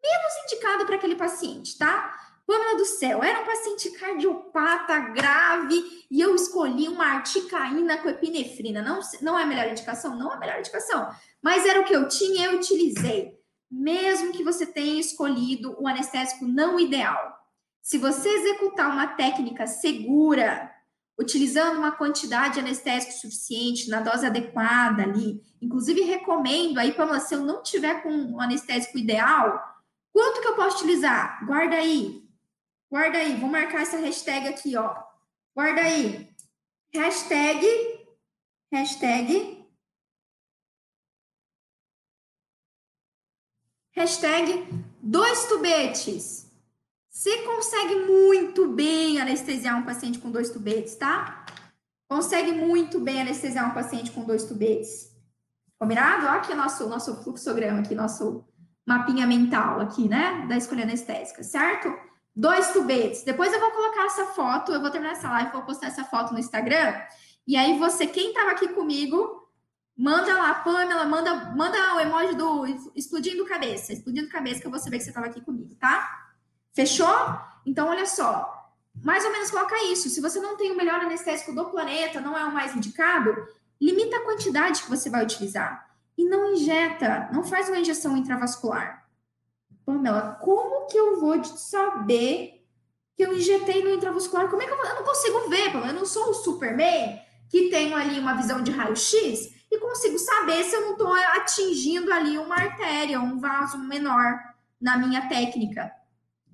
Menos indicado para aquele paciente, tá? Pâmela do céu, era um paciente cardiopata grave e eu escolhi uma articaína com epinefrina. Não, não é a melhor indicação? Não é a melhor indicação. Mas era o que eu tinha, eu utilizei mesmo que você tenha escolhido o anestésico não ideal. Se você executar uma técnica segura, utilizando uma quantidade de anestésico suficiente, na dose adequada ali, inclusive recomendo aí, Pamela, se eu não tiver com o anestésico ideal, quanto que eu posso utilizar? Guarda aí. Guarda aí, vou marcar essa hashtag aqui, ó. Guarda aí. Hashtag, hashtag Hashtag dois tubetes. Você consegue muito bem anestesiar um paciente com dois tubetes, tá? Consegue muito bem anestesiar um paciente com dois tubetes. Combinado? Olha aqui o nosso, nosso fluxograma, aqui, nosso mapinha mental aqui, né? Da escolha anestésica, certo? Dois tubetes. Depois eu vou colocar essa foto, eu vou terminar essa live, vou postar essa foto no Instagram. E aí você, quem estava aqui comigo, manda lá, Pamela, manda, manda o emoji do explodindo cabeça, explodindo cabeça, que eu vou saber que você estava aqui comigo, tá? Fechou? Então, olha só. Mais ou menos coloca isso. Se você não tem o melhor anestésico do planeta, não é o mais indicado, limita a quantidade que você vai utilizar. E não injeta, não faz uma injeção intravascular. Pamela, como que eu vou saber que eu injetei no intravascular? Como é que eu, eu não consigo ver, Pamela? Eu não sou o Superman que tenho ali uma visão de raio-x e consigo saber se eu não estou atingindo ali uma artéria, um vaso menor na minha técnica.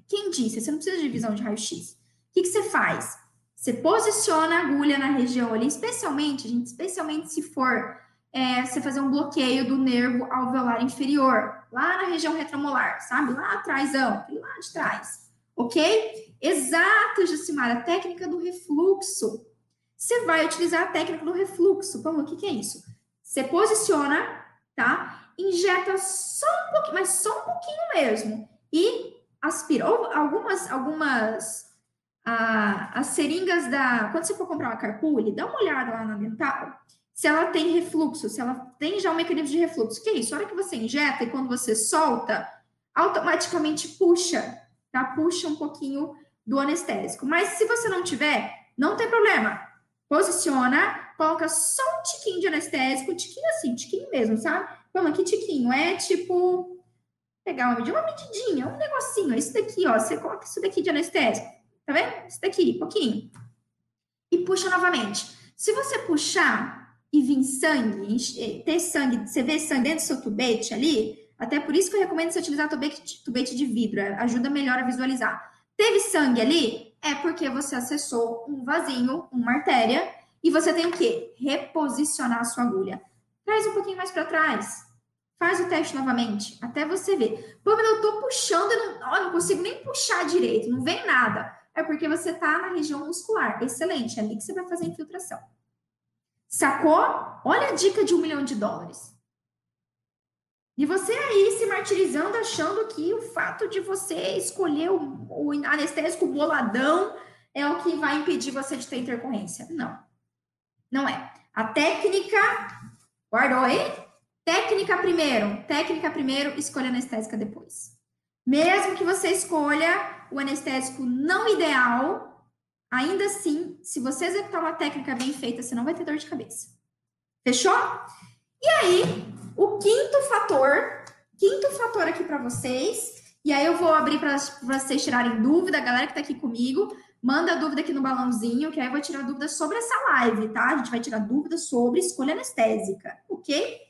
Quem disse? Você não precisa de visão de raio-x. O que, que você faz? Você posiciona a agulha na região ali, especialmente, gente, especialmente se for é, você fazer um bloqueio do nervo alveolar inferior, lá na região retromolar, sabe? Lá atrás, lá de trás. Ok? Exato, Jucimar, a técnica do refluxo. Você vai utilizar a técnica do refluxo. Vamos, o que, que é isso? Você posiciona, tá? Injeta só um pouquinho, mas só um pouquinho mesmo. E aspira. Ou algumas, algumas ah, as seringas da. Quando você for comprar uma carpule, dá uma olhada lá na dental. Se ela tem refluxo, se ela tem já um mecanismo de refluxo. Que é isso? A hora que você injeta e quando você solta, automaticamente puxa, tá? Puxa um pouquinho do anestésico. Mas se você não tiver, não tem problema. Posiciona, coloca só um tiquinho de anestésico, um tiquinho assim, tiquinho mesmo, sabe? Vamos, que tiquinho? É tipo pegar uma medida, uma medidinha, um negocinho, isso daqui, ó, você coloca isso daqui de anestésico, tá vendo? Isso daqui, pouquinho. E puxa novamente. Se você puxar e vir sangue, eh, ter sangue, você vê sangue dentro do seu tubete ali, até por isso que eu recomendo você utilizar tubete, tubete de vidro, é, ajuda melhor a visualizar. Teve sangue ali? É porque você acessou um vasinho, uma artéria, e você tem o quê? Reposicionar a sua agulha. Traz um pouquinho mais para trás. Faz o teste novamente, até você ver. Pô, mas eu tô puxando e não, ó, não consigo nem puxar direito, não vem nada. É porque você tá na região muscular. Excelente, é ali que você vai fazer a infiltração. Sacou? Olha a dica de um milhão de dólares. E você aí se martirizando, achando que o fato de você escolher o, o anestésico boladão é o que vai impedir você de ter intercorrência. Não. Não é. A técnica. Guardou aí? Técnica primeiro, técnica primeiro, escolha anestésica depois. Mesmo que você escolha o anestésico não ideal, ainda assim, se você executar uma técnica bem feita, você não vai ter dor de cabeça. Fechou? E aí, o quinto fator, quinto fator aqui para vocês, e aí eu vou abrir para vocês tirarem dúvida, a galera que está aqui comigo, manda a dúvida aqui no balãozinho, que aí eu vou tirar dúvida sobre essa live, tá? A gente vai tirar dúvida sobre escolha anestésica, ok?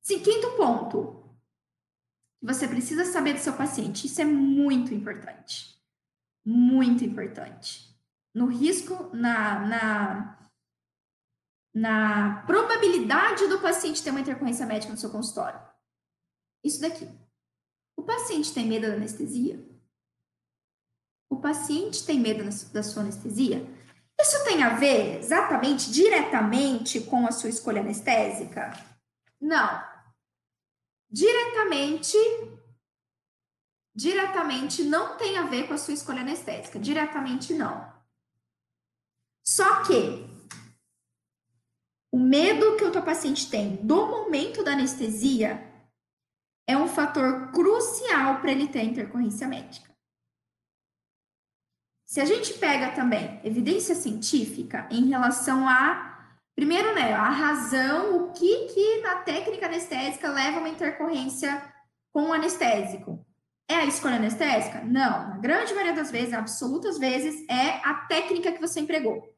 Sim, quinto ponto. Você precisa saber do seu paciente. Isso é muito importante. Muito importante. No risco, na, na, na probabilidade do paciente ter uma intercorrência médica no seu consultório. Isso daqui. O paciente tem medo da anestesia? O paciente tem medo da sua anestesia? Isso tem a ver exatamente, diretamente com a sua escolha anestésica? Não diretamente diretamente não tem a ver com a sua escolha anestésica, diretamente não. Só que o medo que o teu paciente tem do momento da anestesia é um fator crucial para ele ter intercorrência médica. Se a gente pega também evidência científica em relação a Primeiro, né, a razão, o que que na técnica anestésica leva a uma intercorrência com o anestésico? É a escolha anestésica? Não. Na grande maioria das vezes, absolutas vezes, é a técnica que você empregou.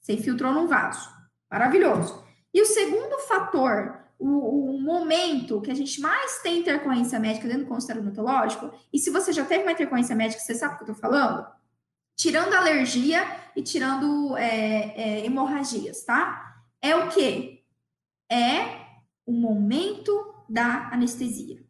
Você infiltrou num vaso. Maravilhoso. E o segundo fator, o, o, momento que a gente mais tem intercorrência médica dentro do consultório odontológico, e se você já teve uma intercorrência médica, você sabe o que eu estou falando? Tirando alergia e tirando é, é, hemorragias, tá? é o que? É o momento da anestesia.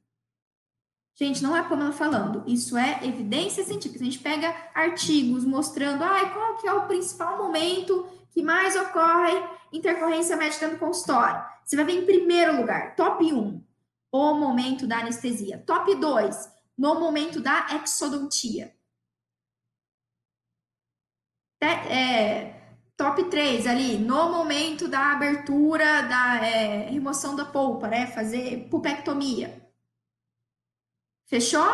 Gente, não é como ela falando, isso é evidência científica. A gente pega artigos mostrando ah, qual que é o principal momento que mais ocorre intercorrência médica no consultório. Você vai ver em primeiro lugar, top 1, o momento da anestesia. Top 2, no momento da exodontia. É, top 3 ali, no momento da abertura, da é, remoção da polpa, né? Fazer pulpectomia. Fechou?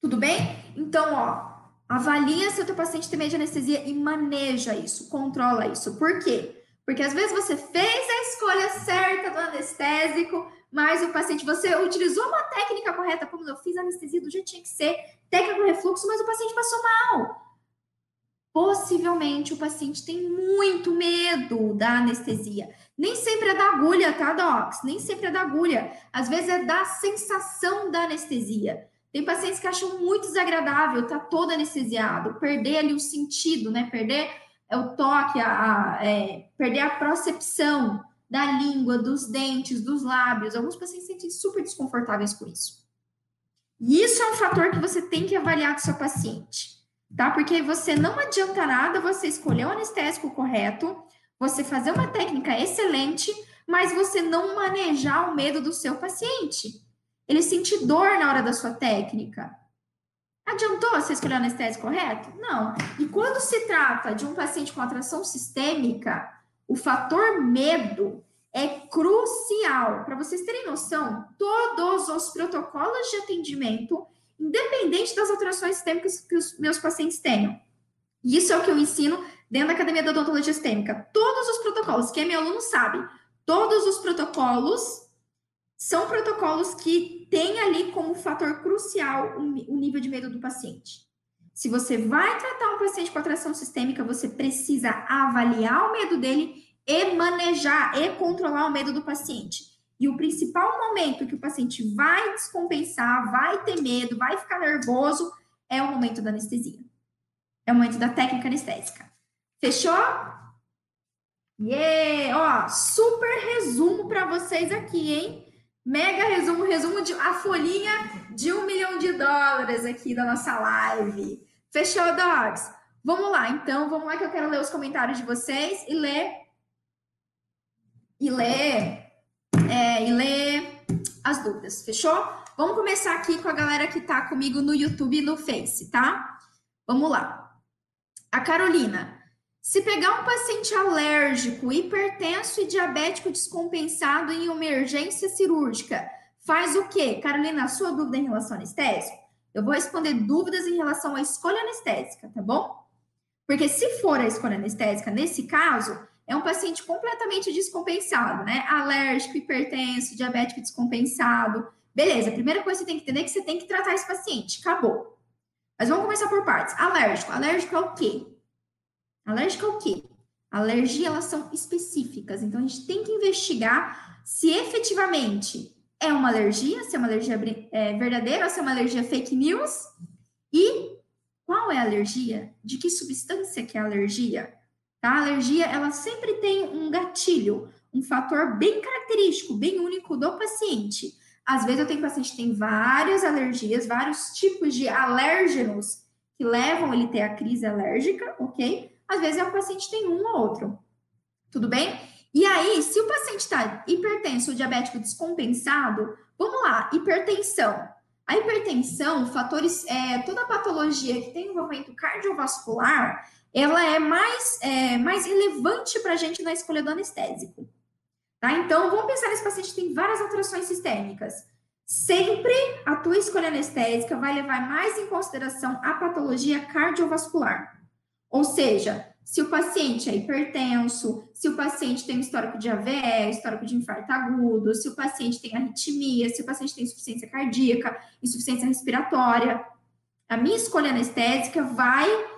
Tudo bem? Então, ó, avalia se o teu paciente tem medo de anestesia e maneja isso, controla isso. Por quê? Porque às vezes você fez a escolha certa do anestésico, mas o paciente, você utilizou uma técnica correta, como eu fiz anestesia do jeito que tinha que ser, técnica com refluxo, mas o paciente passou mal. Possivelmente o paciente tem muito medo da anestesia. Nem sempre é da agulha, tá, Docs? Nem sempre é da agulha. Às vezes é da sensação da anestesia. Tem pacientes que acham muito desagradável, tá todo anestesiado, perder ali o sentido, né? Perder o toque, a, a é, perder a percepção da língua, dos dentes, dos lábios. Alguns pacientes se sentem super desconfortáveis com isso. E isso é um fator que você tem que avaliar com seu paciente, tá? Porque você não adianta nada você escolher o anestésico correto, você fazer uma técnica excelente, mas você não manejar o medo do seu paciente. Ele sente dor na hora da sua técnica. Adiantou você escolher o anestésico correto? Não. E quando se trata de um paciente com atração sistêmica, o fator medo é crucial. Para vocês terem noção, todos os protocolos de atendimento, independente das alterações sistêmicas que os meus pacientes tenham, isso é o que eu ensino dentro da Academia da Odontologia Sistêmica. Todos os protocolos, quem é meu aluno sabe, todos os protocolos são protocolos que têm ali como fator crucial o nível de medo do paciente. Se você vai tratar um paciente com atração sistêmica, você precisa avaliar o medo dele e manejar e controlar o medo do paciente. E o principal momento que o paciente vai descompensar, vai ter medo, vai ficar nervoso, é o momento da anestesia. É o momento da técnica anestésica. Fechou? Yeah! Ó, super resumo para vocês aqui, hein? Mega resumo, resumo de a folhinha de um milhão de dólares aqui da nossa live. Fechou, dogs? Vamos lá, então, vamos lá que eu quero ler os comentários de vocês e ler e ler é, e ler as dúvidas. Fechou? Vamos começar aqui com a galera que tá comigo no YouTube e no Face, tá? Vamos lá. A Carolina, se pegar um paciente alérgico, hipertenso e diabético descompensado em emergência cirúrgica, faz o quê? Carolina, a sua dúvida em relação ao anestésico? Eu vou responder dúvidas em relação à escolha anestésica, tá bom? Porque se for a escolha anestésica, nesse caso, é um paciente completamente descompensado, né? Alérgico, hipertenso, diabético descompensado. Beleza, a primeira coisa que você tem que entender é que você tem que tratar esse paciente. Acabou. Mas vamos começar por partes. Alérgico. Alérgico é o quê? Alérgica ao quê? Alergia, elas são específicas, então a gente tem que investigar se efetivamente é uma alergia, se é uma alergia é, verdadeira ou se é uma alergia fake news e qual é a alergia, de que substância que é a alergia. A alergia, ela sempre tem um gatilho, um fator bem característico, bem único do paciente. Às vezes eu tenho paciente que tem várias alergias, vários tipos de alérgenos que levam ele a ter a crise alérgica, ok? Às vezes é o paciente tem um ou outro. Tudo bem? E aí, se o paciente está hipertenso ou diabético descompensado, vamos lá, hipertensão. A hipertensão, fatores, é, toda patologia que tem envolvimento cardiovascular, ela é mais, é, mais relevante para a gente na escolha do anestésico. Tá? Então, vamos pensar nesse paciente que tem várias alterações sistêmicas. Sempre a tua escolha anestésica vai levar mais em consideração a patologia cardiovascular. Ou seja, se o paciente é hipertenso, se o paciente tem histórico de AVE, histórico de infarto agudo, se o paciente tem arritmia, se o paciente tem insuficiência cardíaca, insuficiência respiratória, a minha escolha anestésica vai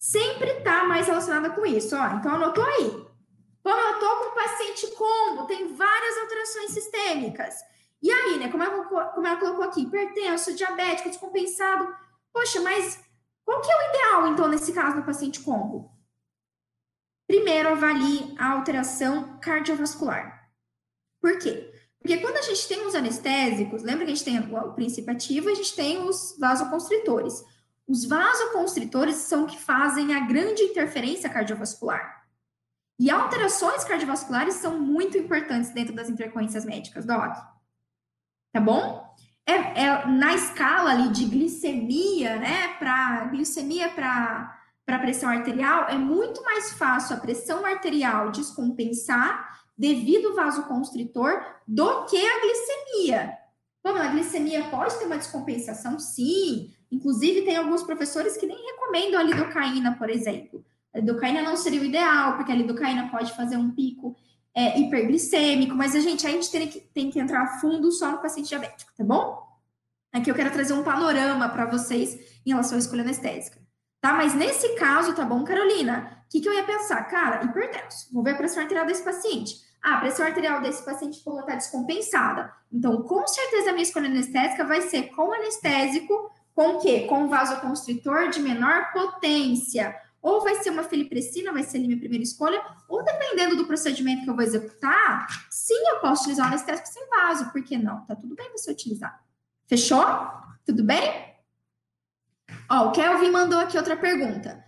sempre estar tá mais relacionada com isso. Ó, então, anotou aí. Bom, eu estou com paciente combo, tem várias alterações sistêmicas. E aí, né, como ela, como ela colocou aqui, hipertenso, diabético, descompensado. Poxa, mas qual que é o ideal, então, nesse caso, no paciente combo? Primeiro, avalie a alteração cardiovascular. Por quê? Porque quando a gente tem os anestésicos, lembra que a gente tem o princípio ativo a gente tem os vasoconstritores. Os vasoconstritores são que fazem a grande interferência cardiovascular. E alterações cardiovasculares são muito importantes dentro das intercorrências médicas, Doc. Tá bom? É, é na escala ali de glicemia, né? Para glicemia para para pressão arterial, é muito mais fácil a pressão arterial descompensar devido ao vasoconstritor do que a glicemia. Bom, a glicemia pode ter uma descompensação, sim. Inclusive, tem alguns professores que nem recomendam a lidocaína, por exemplo. A lidocaína não seria o ideal, porque a lidocaína pode fazer um pico é, hiperglicêmico, mas a gente, a gente tem que, tem que entrar a fundo só no paciente diabético, tá bom? Aqui eu quero trazer um panorama para vocês em relação à escolha anestésica. Tá? Mas nesse caso, tá bom, Carolina? O que, que eu ia pensar? Cara, hipertenso. Vou ver a pressão arterial desse paciente. Ah, a pressão arterial desse paciente está descompensada. Então, com certeza, a minha escolha anestésica vai ser com anestésico, com o quê? Com vasoconstritor de menor potência. Ou vai ser uma filipressina, vai ser a minha primeira escolha, ou dependendo do procedimento que eu vou executar, sim, eu posso utilizar o anestésico sem vaso, por que não? Tá tudo bem você utilizar. Fechou? Tudo bem? Ó, o Kelvin mandou aqui outra pergunta.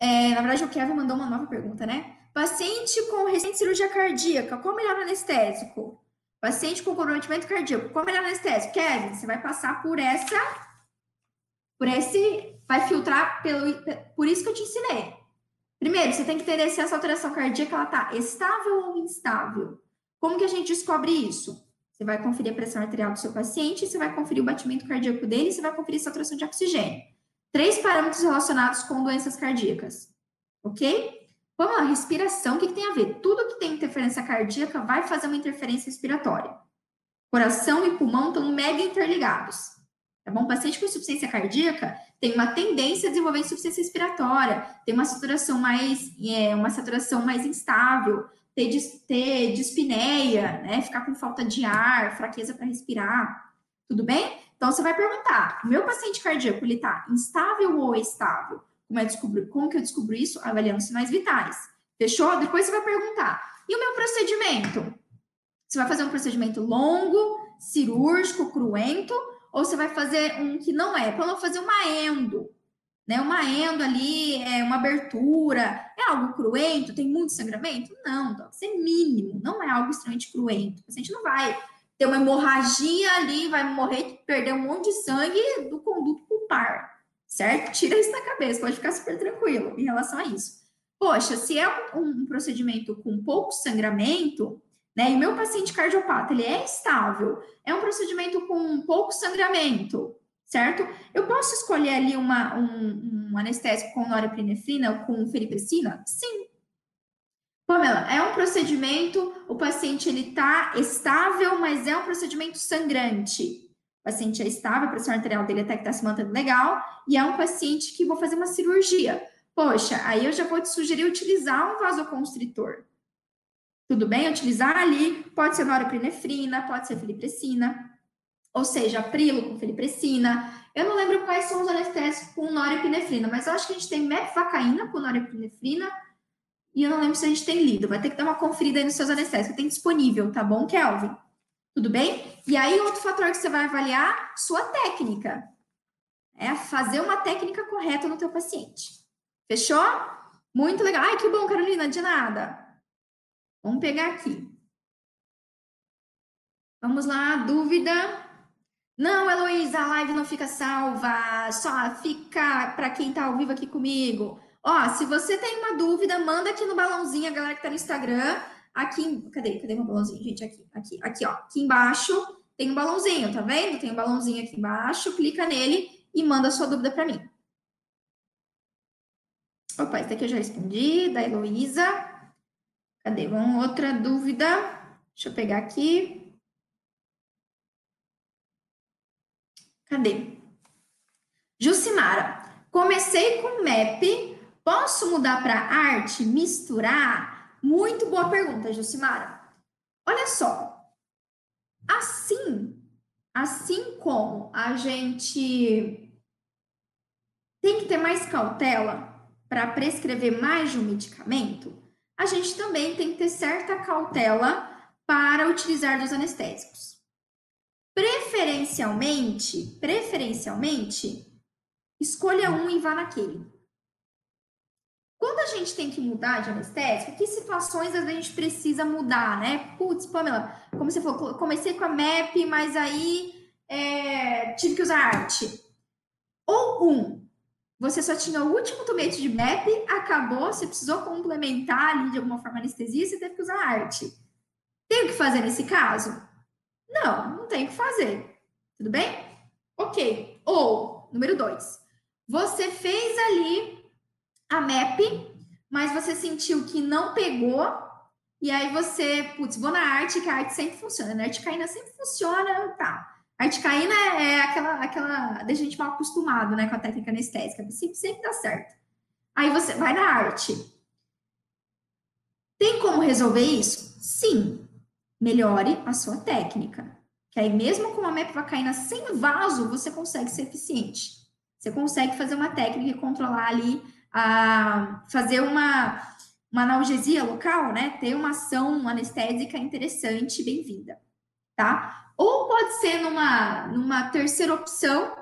É, na verdade, o Kelvin mandou uma nova pergunta, né? Paciente com recente cirurgia cardíaca, qual o melhor anestésico? Paciente com comprometimento cardíaco, qual o melhor anestésico? Kevin, você vai passar por essa, por esse, vai filtrar pelo, por isso que eu te ensinei. Primeiro, você tem que entender se essa alteração cardíaca ela tá estável ou instável. Como que a gente descobre isso? Você vai conferir a pressão arterial do seu paciente, você vai conferir o batimento cardíaco dele, você vai conferir a saturação de oxigênio. Três parâmetros relacionados com doenças cardíacas. Ok? Vamos lá, respiração, o que, que tem a ver? Tudo que tem interferência cardíaca vai fazer uma interferência respiratória. Coração e pulmão estão mega interligados. Tá bom? paciente com insuficiência cardíaca tem uma tendência a desenvolver insuficiência respiratória, tem uma saturação mais, é, uma saturação mais instável, ter, ter dispneia, né? Ficar com falta de ar, fraqueza para respirar. Tudo bem? Então, você vai perguntar: o meu paciente cardíaco ele está instável ou estável? Como, é descobrir, como que eu descubro isso? Avaliando sinais vitais. Fechou? Depois você vai perguntar: e o meu procedimento? Você vai fazer um procedimento longo, cirúrgico, cruento, ou você vai fazer um que não é? Para não fazer uma endo, né? Uma endo ali, é uma abertura, é algo cruento, tem muito sangramento? Não, deve ser mínimo, não é algo extremamente cruento. O paciente não vai ter uma hemorragia ali, vai morrer, perder um monte de sangue do conduto pulpar, certo? Tira isso da cabeça, pode ficar super tranquilo em relação a isso. Poxa, se é um, um procedimento com pouco sangramento, né, e meu paciente cardiopata, ele é estável, é um procedimento com pouco sangramento, certo? Eu posso escolher ali uma, um, um anestésico com norepinefrina ou com feripressina? Sim, Pamela, é um procedimento, o paciente ele está estável, mas é um procedimento sangrante. O paciente é estável, a pressão arterial dele até que está se mantendo legal, e é um paciente que vou fazer uma cirurgia. Poxa, aí eu já vou te sugerir utilizar um vasoconstritor. Tudo bem? Utilizar ali, pode ser norepinefrina, pode ser filipressina, ou seja, prilo com filipressina. Eu não lembro quais são os anestésicos com norepinefrina, mas eu acho que a gente tem mefvacaína com norepinefrina, e eu não lembro se a gente tem lido. Vai ter que dar uma conferida aí nos seus anestésicos. Tem disponível, tá bom, Kelvin? Tudo bem? E aí, outro fator que você vai avaliar, sua técnica. É fazer uma técnica correta no teu paciente. Fechou? Muito legal. Ai, que bom, Carolina, de nada. Vamos pegar aqui. Vamos lá, dúvida. Não, Heloísa, a live não fica salva, só fica para quem está ao vivo aqui comigo. Ó, se você tem uma dúvida, manda aqui no balãozinho, a galera que tá no Instagram. Aqui, cadê? Cadê meu balãozinho, gente? Aqui, aqui, aqui, ó. Aqui embaixo tem um balãozinho, tá vendo? Tem um balãozinho aqui embaixo. Clica nele e manda sua dúvida para mim. Opa, esse aqui eu já respondi, da Heloísa. Cadê? Vamos, outra dúvida. Deixa eu pegar aqui. Cadê? Jucimara, comecei com MEP Posso mudar para arte, misturar? Muito boa pergunta, Jucimara. Olha só. Assim, assim como a gente tem que ter mais cautela para prescrever mais de um medicamento, a gente também tem que ter certa cautela para utilizar dos anestésicos. Preferencialmente, preferencialmente, escolha um e vá naquele. Quando a gente tem que mudar de anestésico, que situações a gente precisa mudar, né? Putz, Pamela, como você falou, comecei com a MEP, mas aí é, tive que usar arte. Ou um, você só tinha o último tubete de MEP, acabou, você precisou complementar ali de alguma forma anestesia, você teve que usar arte. Tem o que fazer nesse caso? Não, não tem o que fazer. Tudo bem? Ok. Ou, número dois, você fez ali a MEP, mas você sentiu que não pegou, e aí você, putz, vou na arte, que a arte sempre funciona, né? A articaína sempre funciona, tá. A articaína é aquela, aquela, deixa a gente mal acostumado, né, com a técnica anestésica, sempre, sempre dá certo. Aí você vai na arte. Tem como resolver isso? Sim. Melhore a sua técnica. Que aí, mesmo com uma mepivacaína sem vaso, você consegue ser eficiente. Você consegue fazer uma técnica e controlar ali, a, fazer uma, uma analgesia local, né? Ter uma ação anestésica interessante, bem-vinda, tá? Ou pode ser numa, numa terceira opção,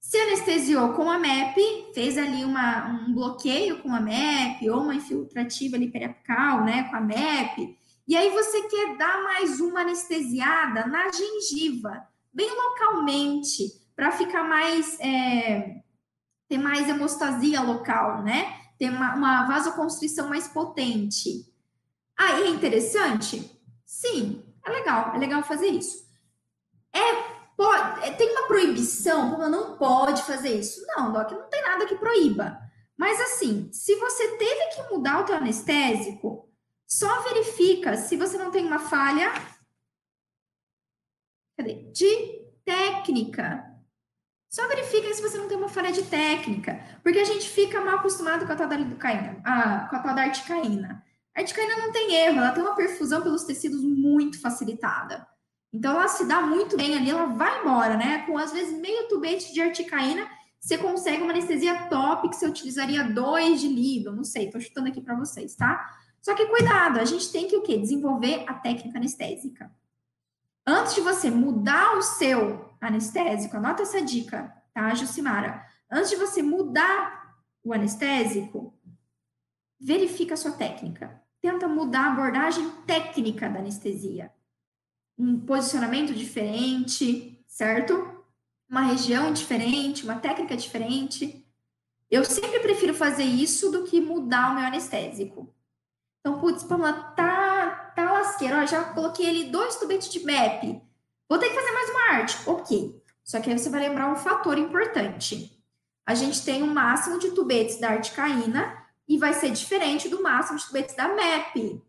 se anestesiou com a MEP, fez ali uma, um bloqueio com a MEP, ou uma infiltrativa ali periapical, né, com a MEP, e aí você quer dar mais uma anestesiada na gengiva, bem localmente, para ficar mais, é, ter mais hemostasia local, né, ter uma, uma vasoconstrição mais potente. Aí é interessante? Sim, é legal, é legal fazer isso. É, pode, é, tem uma proibição, como não pode fazer isso. Não, Doc, não tem nada que proíba. Mas assim, se você teve que mudar o teu anestésico, só verifica se você não tem uma falha cadê? de técnica. Só verifica se você não tem uma falha de técnica, porque a gente fica mal acostumado com a tal da lidocaína, a, com a tal da articaína. A articaína não tem erro, ela tem uma perfusão pelos tecidos muito facilitada. Então, ela se dá muito bem ali, ela vai embora, né? Com às vezes meio tubete de articaína, você consegue uma anestesia top que você utilizaria dois de lido, não sei, tô chutando aqui para vocês, tá? Só que cuidado, a gente tem que o quê? Desenvolver a técnica anestésica. Antes de você mudar o seu anestésico, anota essa dica, tá, Jucimara? Antes de você mudar o anestésico, verifica a sua técnica. Tenta mudar a abordagem técnica da anestesia um posicionamento diferente, certo? Uma região diferente, uma técnica diferente. Eu sempre prefiro fazer isso do que mudar o meu anestésico. Então, putz, Pamela, tá, tá lasqueiro. Ó, já coloquei ali dois tubetes de MEP. Vou ter que fazer mais uma arte. Ok. Só que aí você vai lembrar um fator importante. A gente tem um máximo de tubetes da articaína e vai ser diferente do máximo de tubetes da MEP.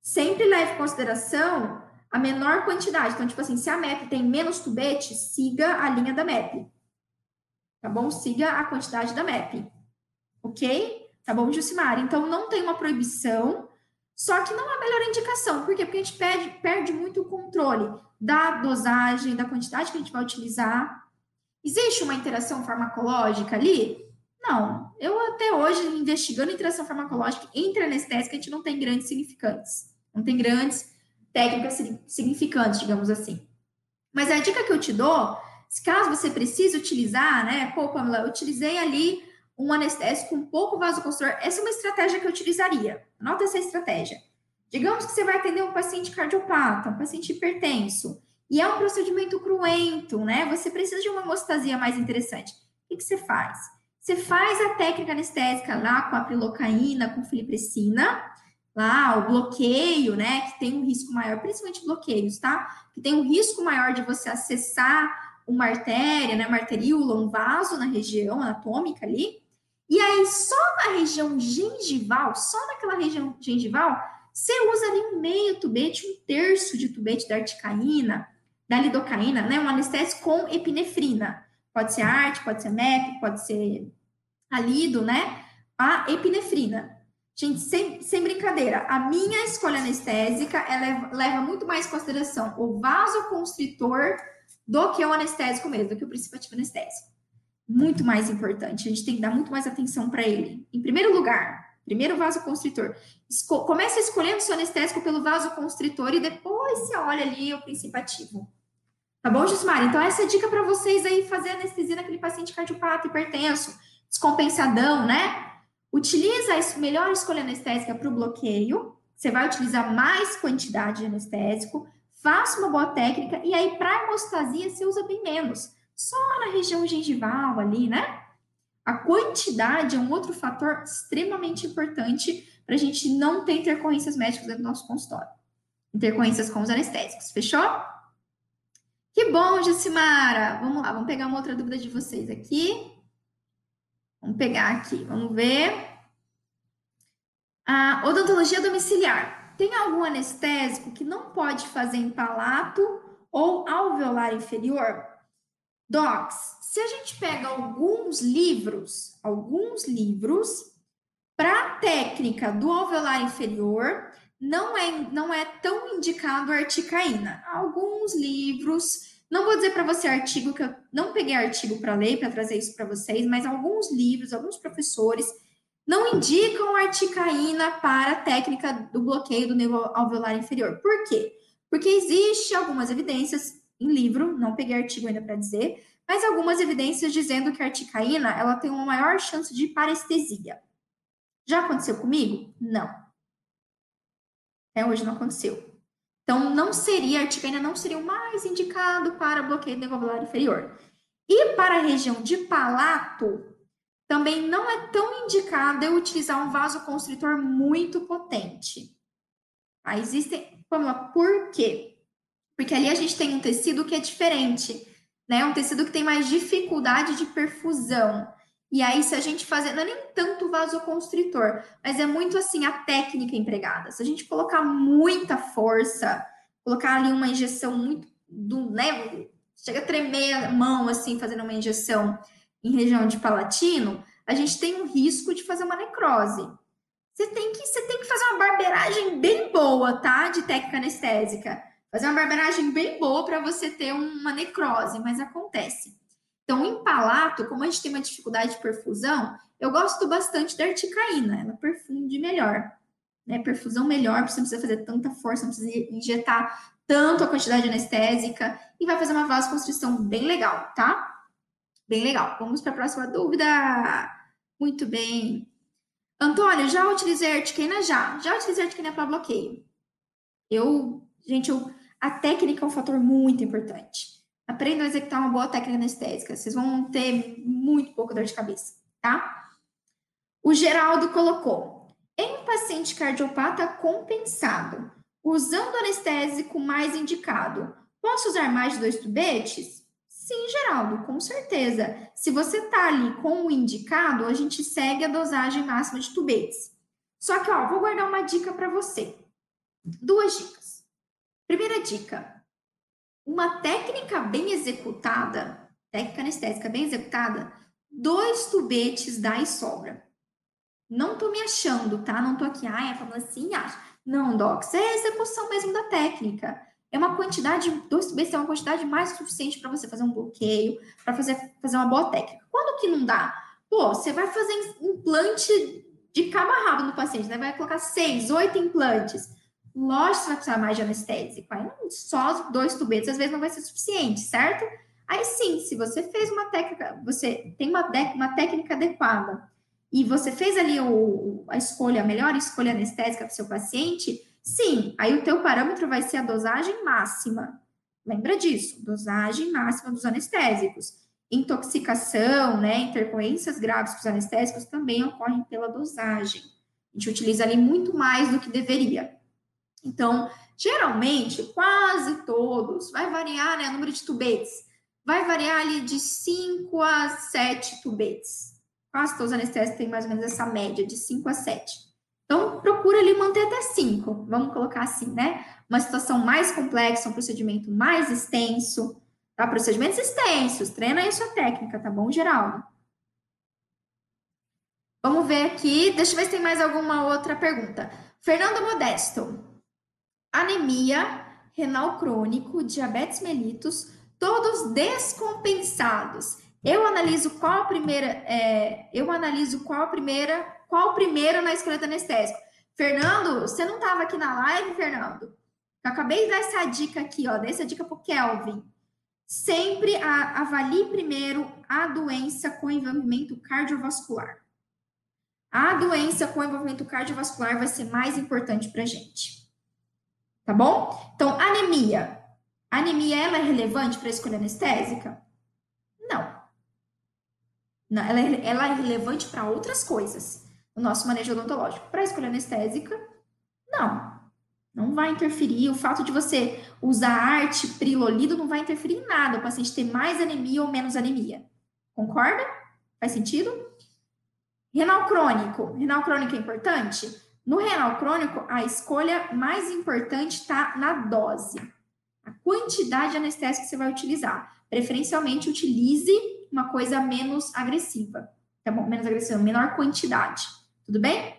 Sempre leve em consideração a menor quantidade. Então, tipo assim, se a MEP tem menos tubete, siga a linha da MEP. Tá bom? Siga a quantidade da MEP. Ok? Tá bom, Jucimar? Então, não tem uma proibição, só que não é a melhor indicação. Por quê? Porque a gente perde, perde muito o controle da dosagem, da quantidade que a gente vai utilizar. Existe uma interação farmacológica ali? Não. Eu até hoje, investigando interação farmacológica entre anestésica, a gente não tem grandes significantes. Não tem grandes técnicas significantes, digamos assim. Mas a dica que eu te dou, caso você precise utilizar, né? Pô, Pamela, eu utilizei ali um anestésico um pouco vasoconstritor. Essa é uma estratégia que eu utilizaria. Anota essa estratégia. Digamos que você vai atender um paciente cardiopata, um paciente hipertenso, e é um procedimento cruento, né? Você precisa de uma hemostasia mais interessante. O que, que você faz? Você faz a técnica anestésica lá com a prilocaína, com filipressina, lá o bloqueio, né, que tem um risco maior, principalmente bloqueios, tá? Que tem um risco maior de você acessar uma artéria, né, uma arteríola, um vaso na região anatômica ali. E aí, só na região gengival, só naquela região gengival, você usa ali um meio tubete, um terço de tubete da articaína, da lidocaína, né, um anestésico com epinefrina. Pode ser arte, pode ser MEP, pode ser alido, né? A epinefrina. Gente, sem, sem brincadeira, a minha escolha anestésica ela leva muito mais em consideração o vasoconstritor do que o anestésico mesmo, do que o princípio ativo anestésico. Muito mais importante, a gente tem que dar muito mais atenção para ele. Em primeiro lugar, Primeiro vasoconstritor. Esco Começa escolhendo o seu anestésico pelo vasoconstritor e depois você olha ali o princípio ativo. Tá bom, Gismar? Então, essa é dica para vocês aí fazer anestesia naquele paciente cardiopata, hipertenso, descompensadão, né? Utiliza a melhor escolha anestésica para o bloqueio. Você vai utilizar mais quantidade de anestésico. Faça uma boa técnica. E aí, para hemostasia, você usa bem menos. Só na região gengival ali, né? A quantidade é um outro fator extremamente importante para a gente não ter intercorrências médicas dentro do nosso consultório. Intercorrências com os anestésicos, fechou? Que bom, Jacimara! Vamos lá, vamos pegar uma outra dúvida de vocês aqui. Vamos pegar aqui, vamos ver. A odontologia domiciliar. Tem algum anestésico que não pode fazer em palato ou alveolar inferior? Docs, se a gente pega alguns livros, alguns livros, para a técnica do alveolar inferior, não é, não é tão indicado a articaína. Alguns livros, não vou dizer para você artigo, que eu não peguei artigo para ler, para trazer isso para vocês, mas alguns livros, alguns professores não indicam articaína para a técnica do bloqueio do nervo alveolar inferior. Por quê? Porque existe algumas evidências em livro, não peguei artigo ainda para dizer, mas algumas evidências dizendo que a articaína ela tem uma maior chance de parestesia. Já aconteceu comigo? Não. Até hoje não aconteceu. Então, não seria, a articaína não seria o mais indicado para bloqueio neurovelar inferior. E para a região de palato, também não é tão indicado eu utilizar um vasoconstritor muito potente. Aí existem, vamos lá, por quê? Porque ali a gente tem um tecido que é diferente né? Um tecido que tem mais dificuldade de perfusão. E aí, se a gente fazer, não é nem tanto vasoconstritor, mas é muito assim a técnica empregada. Se a gente colocar muita força, colocar ali uma injeção muito do, né? Chega a tremer a mão assim, fazendo uma injeção em região de palatino, a gente tem um risco de fazer uma necrose. Você tem que, você tem que fazer uma barbeiragem bem boa, tá? De técnica anestésica Fazer uma barbeiragem bem boa para você ter uma necrose, mas acontece. Então, em palato, como a gente tem uma dificuldade de perfusão, eu gosto bastante da articaína, ela perfunde melhor. Né? Perfusão melhor, você não precisa fazer tanta força, não precisa injetar tanto a quantidade anestésica e vai fazer uma vasoconstrição bem legal, tá? Bem legal. Vamos para a próxima dúvida. Muito bem. Antônio, já utilizei articaína? Já. Já utilizei articaína para bloqueio. Eu, gente, eu a técnica é um fator muito importante. Aprendam a executar uma boa técnica anestésica. Vocês vão ter muito pouco dor de cabeça, tá? O Geraldo colocou: em paciente cardiopata compensado, usando anestésico mais indicado, posso usar mais de dois tubetes? Sim, Geraldo, com certeza. Se você tá ali com o indicado, a gente segue a dosagem máxima de tubetes. Só que, ó, vou guardar uma dica para você. Duas dicas. Primeira dica: uma técnica bem executada, técnica anestésica bem executada, dois tubetes dá e sobra. Não tô me achando, tá? Não tô aqui, ai, falando assim, acha. Não, Docs, é a execução mesmo da técnica. É uma quantidade, dois tubetes é uma quantidade mais suficiente para você fazer um bloqueio, para fazer, fazer uma boa técnica. Quando que não dá? Pô, você vai fazer implante de cabo a rabo no paciente, né? Vai colocar seis, oito implantes. Lógico que vai precisar mais de anestésico. Aí não, só dois tubetes às vezes não vai ser suficiente, certo? Aí sim, se você fez uma técnica, você tem uma, uma técnica adequada e você fez ali o, a escolha, a melhor escolha anestésica para o seu paciente, sim, aí o teu parâmetro vai ser a dosagem máxima. Lembra disso, dosagem máxima dos anestésicos. Intoxicação, né, intercorrências graves com os anestésicos também ocorrem pela dosagem. A gente utiliza ali muito mais do que deveria. Então, geralmente, quase todos, vai variar né, o número de tubetes, vai variar ali de 5 a 7 tubetes. Quase todos os anestésicos têm mais ou menos essa média de 5 a 7. Então, procura ali manter até 5, vamos colocar assim, né? Uma situação mais complexa, um procedimento mais extenso, tá? Procedimentos extensos, treina aí sua técnica, tá bom, Geraldo? Vamos ver aqui, deixa eu ver se tem mais alguma outra pergunta. Fernando Modesto, anemia, renal crônico, diabetes mellitus, todos descompensados. Eu analiso qual a primeira, é, eu analiso qual a primeira, qual o primeiro na escolha anestésico. Fernando, você não estava aqui na live, Fernando? Eu acabei de dar essa dica aqui, ó, dessa dica para o Kelvin. Sempre a, avalie primeiro a doença com envolvimento cardiovascular. A doença com envolvimento cardiovascular vai ser mais importante para a gente. Tá bom? Então, anemia. Anemia, ela é relevante para a escolha anestésica? Não. Não ela, é, ela é relevante para outras coisas no nosso manejo odontológico. Para a escolha anestésica, não. Não vai interferir. O fato de você usar arte, prilolido, não vai interferir em nada. O paciente ter mais anemia ou menos anemia. Concorda? Faz sentido? Renal crônico. Renal crônico é importante? No renal crônico, a escolha mais importante está na dose. A quantidade de anestésico que você vai utilizar. Preferencialmente, utilize uma coisa menos agressiva. Tá bom? Menos agressiva, menor quantidade. Tudo bem?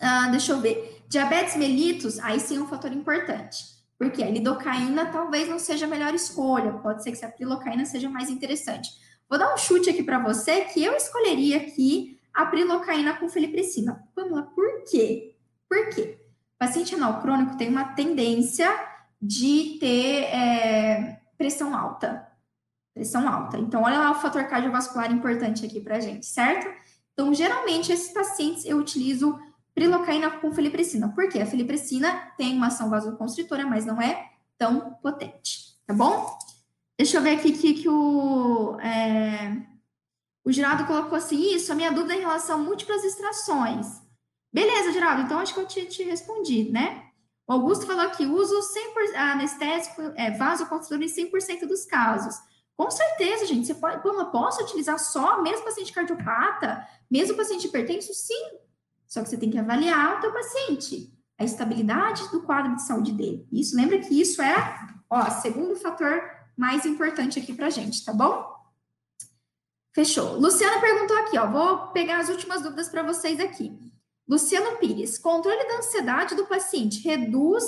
Ah, deixa eu ver. Diabetes mellitus, aí sim é um fator importante. Porque a lidocaína talvez não seja a melhor escolha. Pode ser que a prilocaína seja mais interessante. Vou dar um chute aqui para você que eu escolheria aqui a prilocaína com felipressina. Pamela, por quê? Por quê? O paciente renal crônico tem uma tendência de ter é, pressão alta. Pressão alta. Então, olha lá o fator cardiovascular importante aqui para gente, certo? Então, geralmente, esses pacientes eu utilizo prilocaína com felipressina. Por quê? A felipressina tem uma ação vasoconstritora, mas não é tão potente, tá bom? Deixa eu ver aqui que, que o, é, o Geraldo colocou assim, isso, a minha dúvida é em relação a múltiplas extrações. Beleza, Geraldo, então acho que eu te, te respondi, né? O Augusto falou que uso 100% anestésico, é, vasoconstritor em 100% dos casos. Com certeza, gente, você pode, eu posso utilizar só, mesmo paciente cardiopata, mesmo paciente hipertenso? Sim, só que você tem que avaliar o teu paciente, a estabilidade do quadro de saúde dele. Isso, lembra que isso é, ó, segundo fator mais importante aqui pra gente, tá bom? Fechou. Luciana perguntou aqui, ó, vou pegar as últimas dúvidas para vocês aqui. Luciano Pires, controle da ansiedade do paciente reduz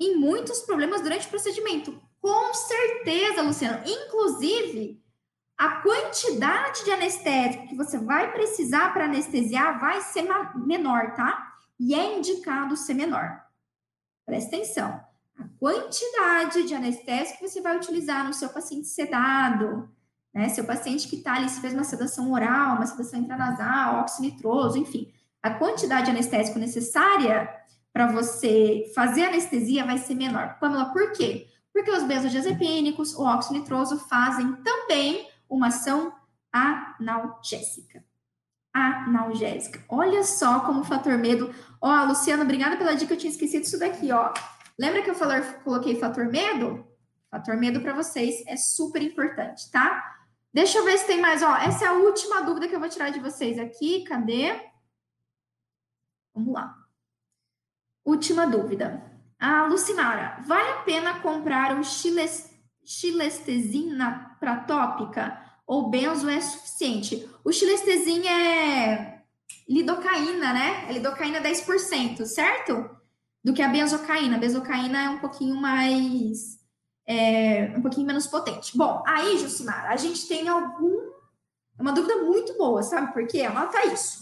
em muitos problemas durante o procedimento. Com certeza, Luciano. Inclusive, a quantidade de anestésico que você vai precisar para anestesiar vai ser menor, tá? E é indicado ser menor. Presta atenção. A quantidade de anestésico que você vai utilizar no seu paciente sedado, né? Seu paciente que está ali, se fez uma sedação oral, uma sedação intranasal, óxido nitroso, enfim. A quantidade de anestésico necessária para você fazer anestesia vai ser menor. Pamela, por quê? Porque os benzodiazepínicos, o óxido nitroso fazem também uma ação analgésica. Analgésica. Olha só como o fator medo. Ó, Luciana, obrigada pela dica, eu tinha esquecido isso daqui, ó. Lembra que eu falei, coloquei fator medo? Fator medo para vocês é super importante, tá? Deixa eu ver se tem mais, ó. Essa é a última dúvida que eu vou tirar de vocês aqui. Cadê? Vamos lá. Última dúvida. A Lucimara, vale a pena comprar o xilestezina pratópica ou benzo é suficiente. O xilestezin é lidocaína, né? É lidocaína 10%, certo? Do que a benzocaína. A benzocaína é um pouquinho mais. É, um pouquinho menos potente. Bom, aí, Jucimar, a gente tem algum. Uma dúvida muito boa, sabe por quê? Anota isso.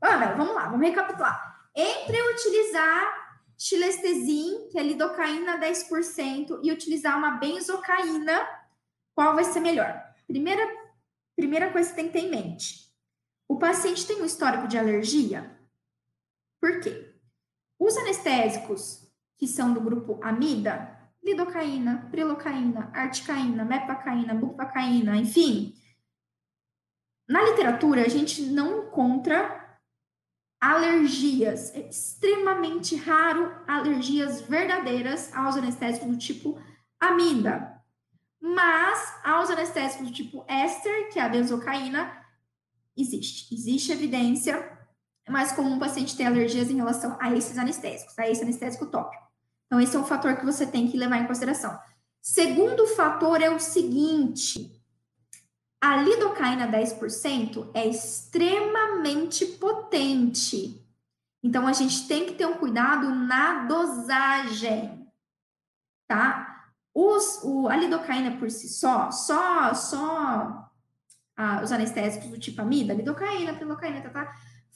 Ana, vamos lá, vamos recapitular. Entre utilizar xilestezin, que é lidocaína 10%, e utilizar uma benzocaína, qual vai ser melhor? Primeira, primeira coisa que tem que ter em mente: o paciente tem um histórico de alergia? Por quê? Os anestésicos que são do grupo amida, lidocaína, prilocaína, articaína, mepacaína, bupacaína, enfim, na literatura a gente não encontra alergias, é extremamente raro alergias verdadeiras aos anestésicos do tipo amida. Mas aos anestésicos do tipo éster, que é a benzocaína, existe. Existe evidência, é mais comum o paciente ter alergias em relação a esses anestésicos, a esse anestésico tópico. Então, esse é um fator que você tem que levar em consideração. Segundo fator é o seguinte: a lidocaína 10% é extremamente potente. Então, a gente tem que ter um cuidado na dosagem, tá? Os, o, a lidocaína por si só, só, só os anestésicos do tipo amida, lidocaína, pilocaína, tá, tá,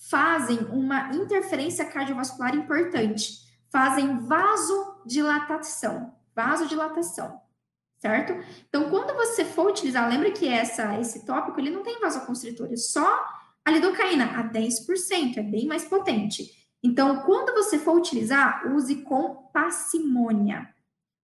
fazem uma interferência cardiovascular importante, fazem vasodilatação, vasodilatação, certo? Então, quando você for utilizar, lembra que essa, esse tópico, ele não tem vasoconstritor, é só a lidocaína, a 10%, é bem mais potente. Então, quando você for utilizar, use com parcimônia,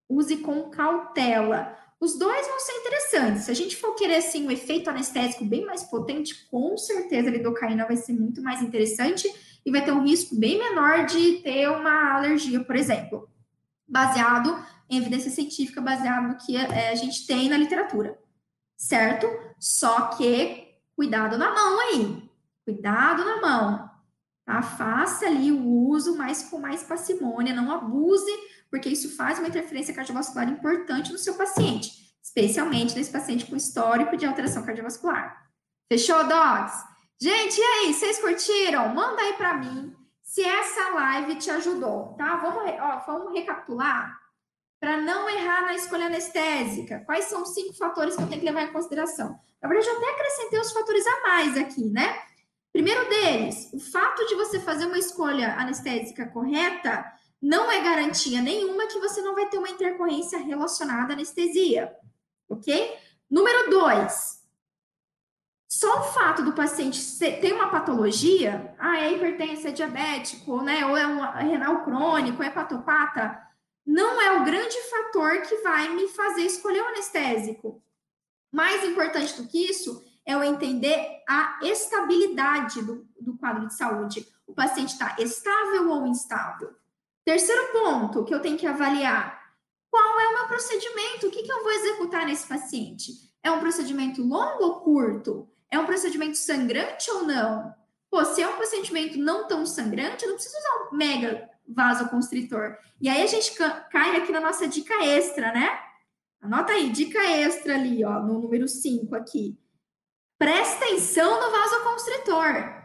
use com cautela. Os dois vão ser interessantes. Se a gente for querer assim um efeito anestésico bem mais potente, com certeza a lidocaína vai ser muito mais interessante e vai ter um risco bem menor de ter uma alergia, por exemplo, baseado em evidência científica, baseado no que é, a gente tem na literatura, certo? Só que cuidado na mão aí, cuidado na mão. Tá? Faça ali o uso, mas com mais parcimônia, não abuse porque isso faz uma interferência cardiovascular importante no seu paciente, especialmente nesse paciente com histórico de alteração cardiovascular. Fechou, dogs? Gente, e aí, vocês curtiram? Manda aí para mim se essa live te ajudou, tá? Vamos, ó, vamos recapitular para não errar na escolha anestésica. Quais são os cinco fatores que eu tenho que levar em consideração? Na verdade, eu até acrescentei os fatores a mais aqui, né? Primeiro deles, o fato de você fazer uma escolha anestésica correta não é garantia nenhuma que você não vai ter uma intercorrência relacionada à anestesia, ok? Número dois, só o fato do paciente ter uma patologia, ah, é hipertenso, é diabético, né, ou é um renal crônico, é hepatopata, não é o grande fator que vai me fazer escolher o anestésico. Mais importante do que isso é eu entender a estabilidade do, do quadro de saúde. O paciente está estável ou instável? Terceiro ponto que eu tenho que avaliar: qual é o meu procedimento? O que, que eu vou executar nesse paciente? É um procedimento longo ou curto? É um procedimento sangrante ou não? Pô, se é um procedimento não tão sangrante, eu não preciso usar um mega vasoconstritor. E aí a gente cai aqui na nossa dica extra, né? Anota aí, dica extra ali, ó, no número 5 aqui. Presta atenção no vasoconstritor.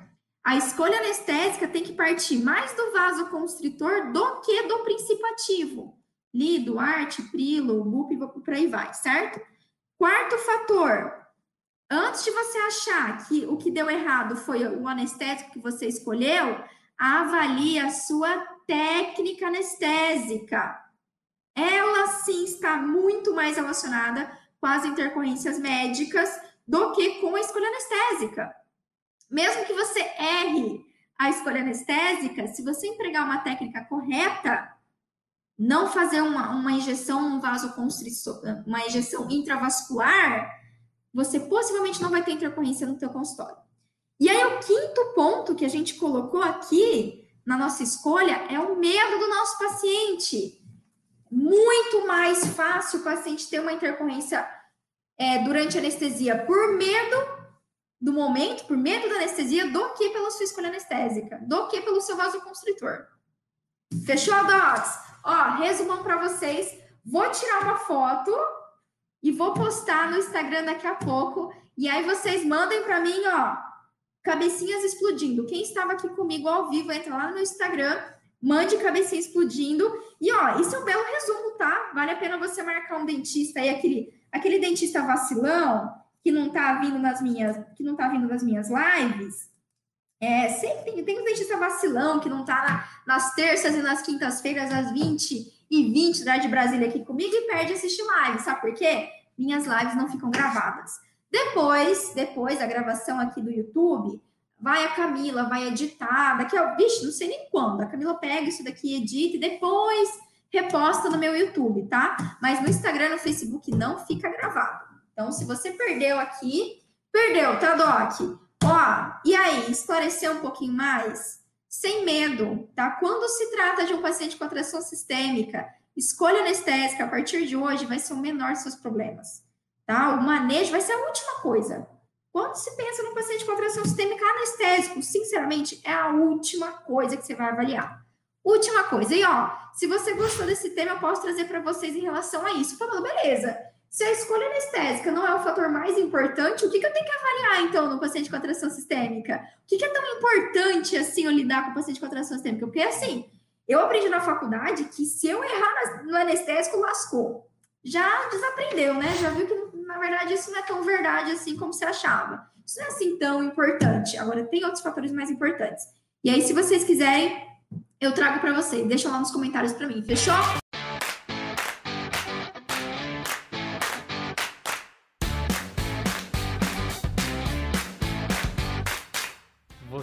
A escolha anestésica tem que partir mais do vasoconstritor do que do princípio ativo. Lido, arte, prilo, bup por aí vai, certo? Quarto fator. Antes de você achar que o que deu errado foi o anestésico que você escolheu, avalie a sua técnica anestésica. Ela sim está muito mais relacionada com as intercorrências médicas do que com a escolha anestésica. Mesmo que você erre a escolha anestésica, se você empregar uma técnica correta, não fazer uma, uma injeção um vasoconstritor, uma injeção intravascular, você possivelmente não vai ter intercorrência no teu consultório. E aí o quinto ponto que a gente colocou aqui na nossa escolha é o medo do nosso paciente. Muito mais fácil o paciente ter uma intercorrência é, durante anestesia por medo do momento, por medo da anestesia, do que pela sua escolha anestésica, do que pelo seu vasoconstritor. Fechou, docs? Ó, resumão para vocês. Vou tirar uma foto e vou postar no Instagram daqui a pouco. E aí vocês mandem para mim, ó, cabecinhas explodindo. Quem estava aqui comigo ao vivo, entra lá no Instagram, mande cabecinha explodindo. E ó, isso é um belo resumo, tá? Vale a pena você marcar um dentista aí, aquele, aquele dentista vacilão que não tá vindo nas minhas, que não tá vindo nas minhas lives, é, sempre tem, tem um dentista vacilão que não tá na, nas terças e nas quintas-feiras, às 20 e 20 da de Brasília aqui comigo e perde assistir live. Sabe por quê? Minhas lives não ficam gravadas. Depois, depois da gravação aqui do YouTube, vai a Camila, vai editar, daqui a, vixe, não sei nem quando. A Camila pega isso daqui, edita e depois reposta no meu YouTube, tá? Mas no Instagram, no Facebook não fica gravado. Então, se você perdeu aqui, perdeu, tá, Doc? Ó, e aí, esclarecer um pouquinho mais? Sem medo, tá? Quando se trata de um paciente com atração sistêmica, escolha anestésica a partir de hoje vai ser o menor dos seus problemas, tá? O manejo vai ser a última coisa. Quando se pensa num paciente com atração sistêmica anestésico, sinceramente, é a última coisa que você vai avaliar. Última coisa. E ó, se você gostou desse tema, eu posso trazer para vocês em relação a isso. Falando, beleza. Se a escolha anestésica não é o fator mais importante, o que, que eu tenho que avaliar, então, no paciente com atração sistêmica? O que, que é tão importante, assim, eu lidar com o paciente com atração sistêmica? Porque, assim, eu aprendi na faculdade que se eu errar no anestésico, lascou. Já desaprendeu, né? Já viu que na verdade, isso não é tão verdade assim como você achava. Isso não é assim tão importante. Agora, tem outros fatores mais importantes. E aí, se vocês quiserem, eu trago para vocês. Deixa lá nos comentários para mim. Fechou?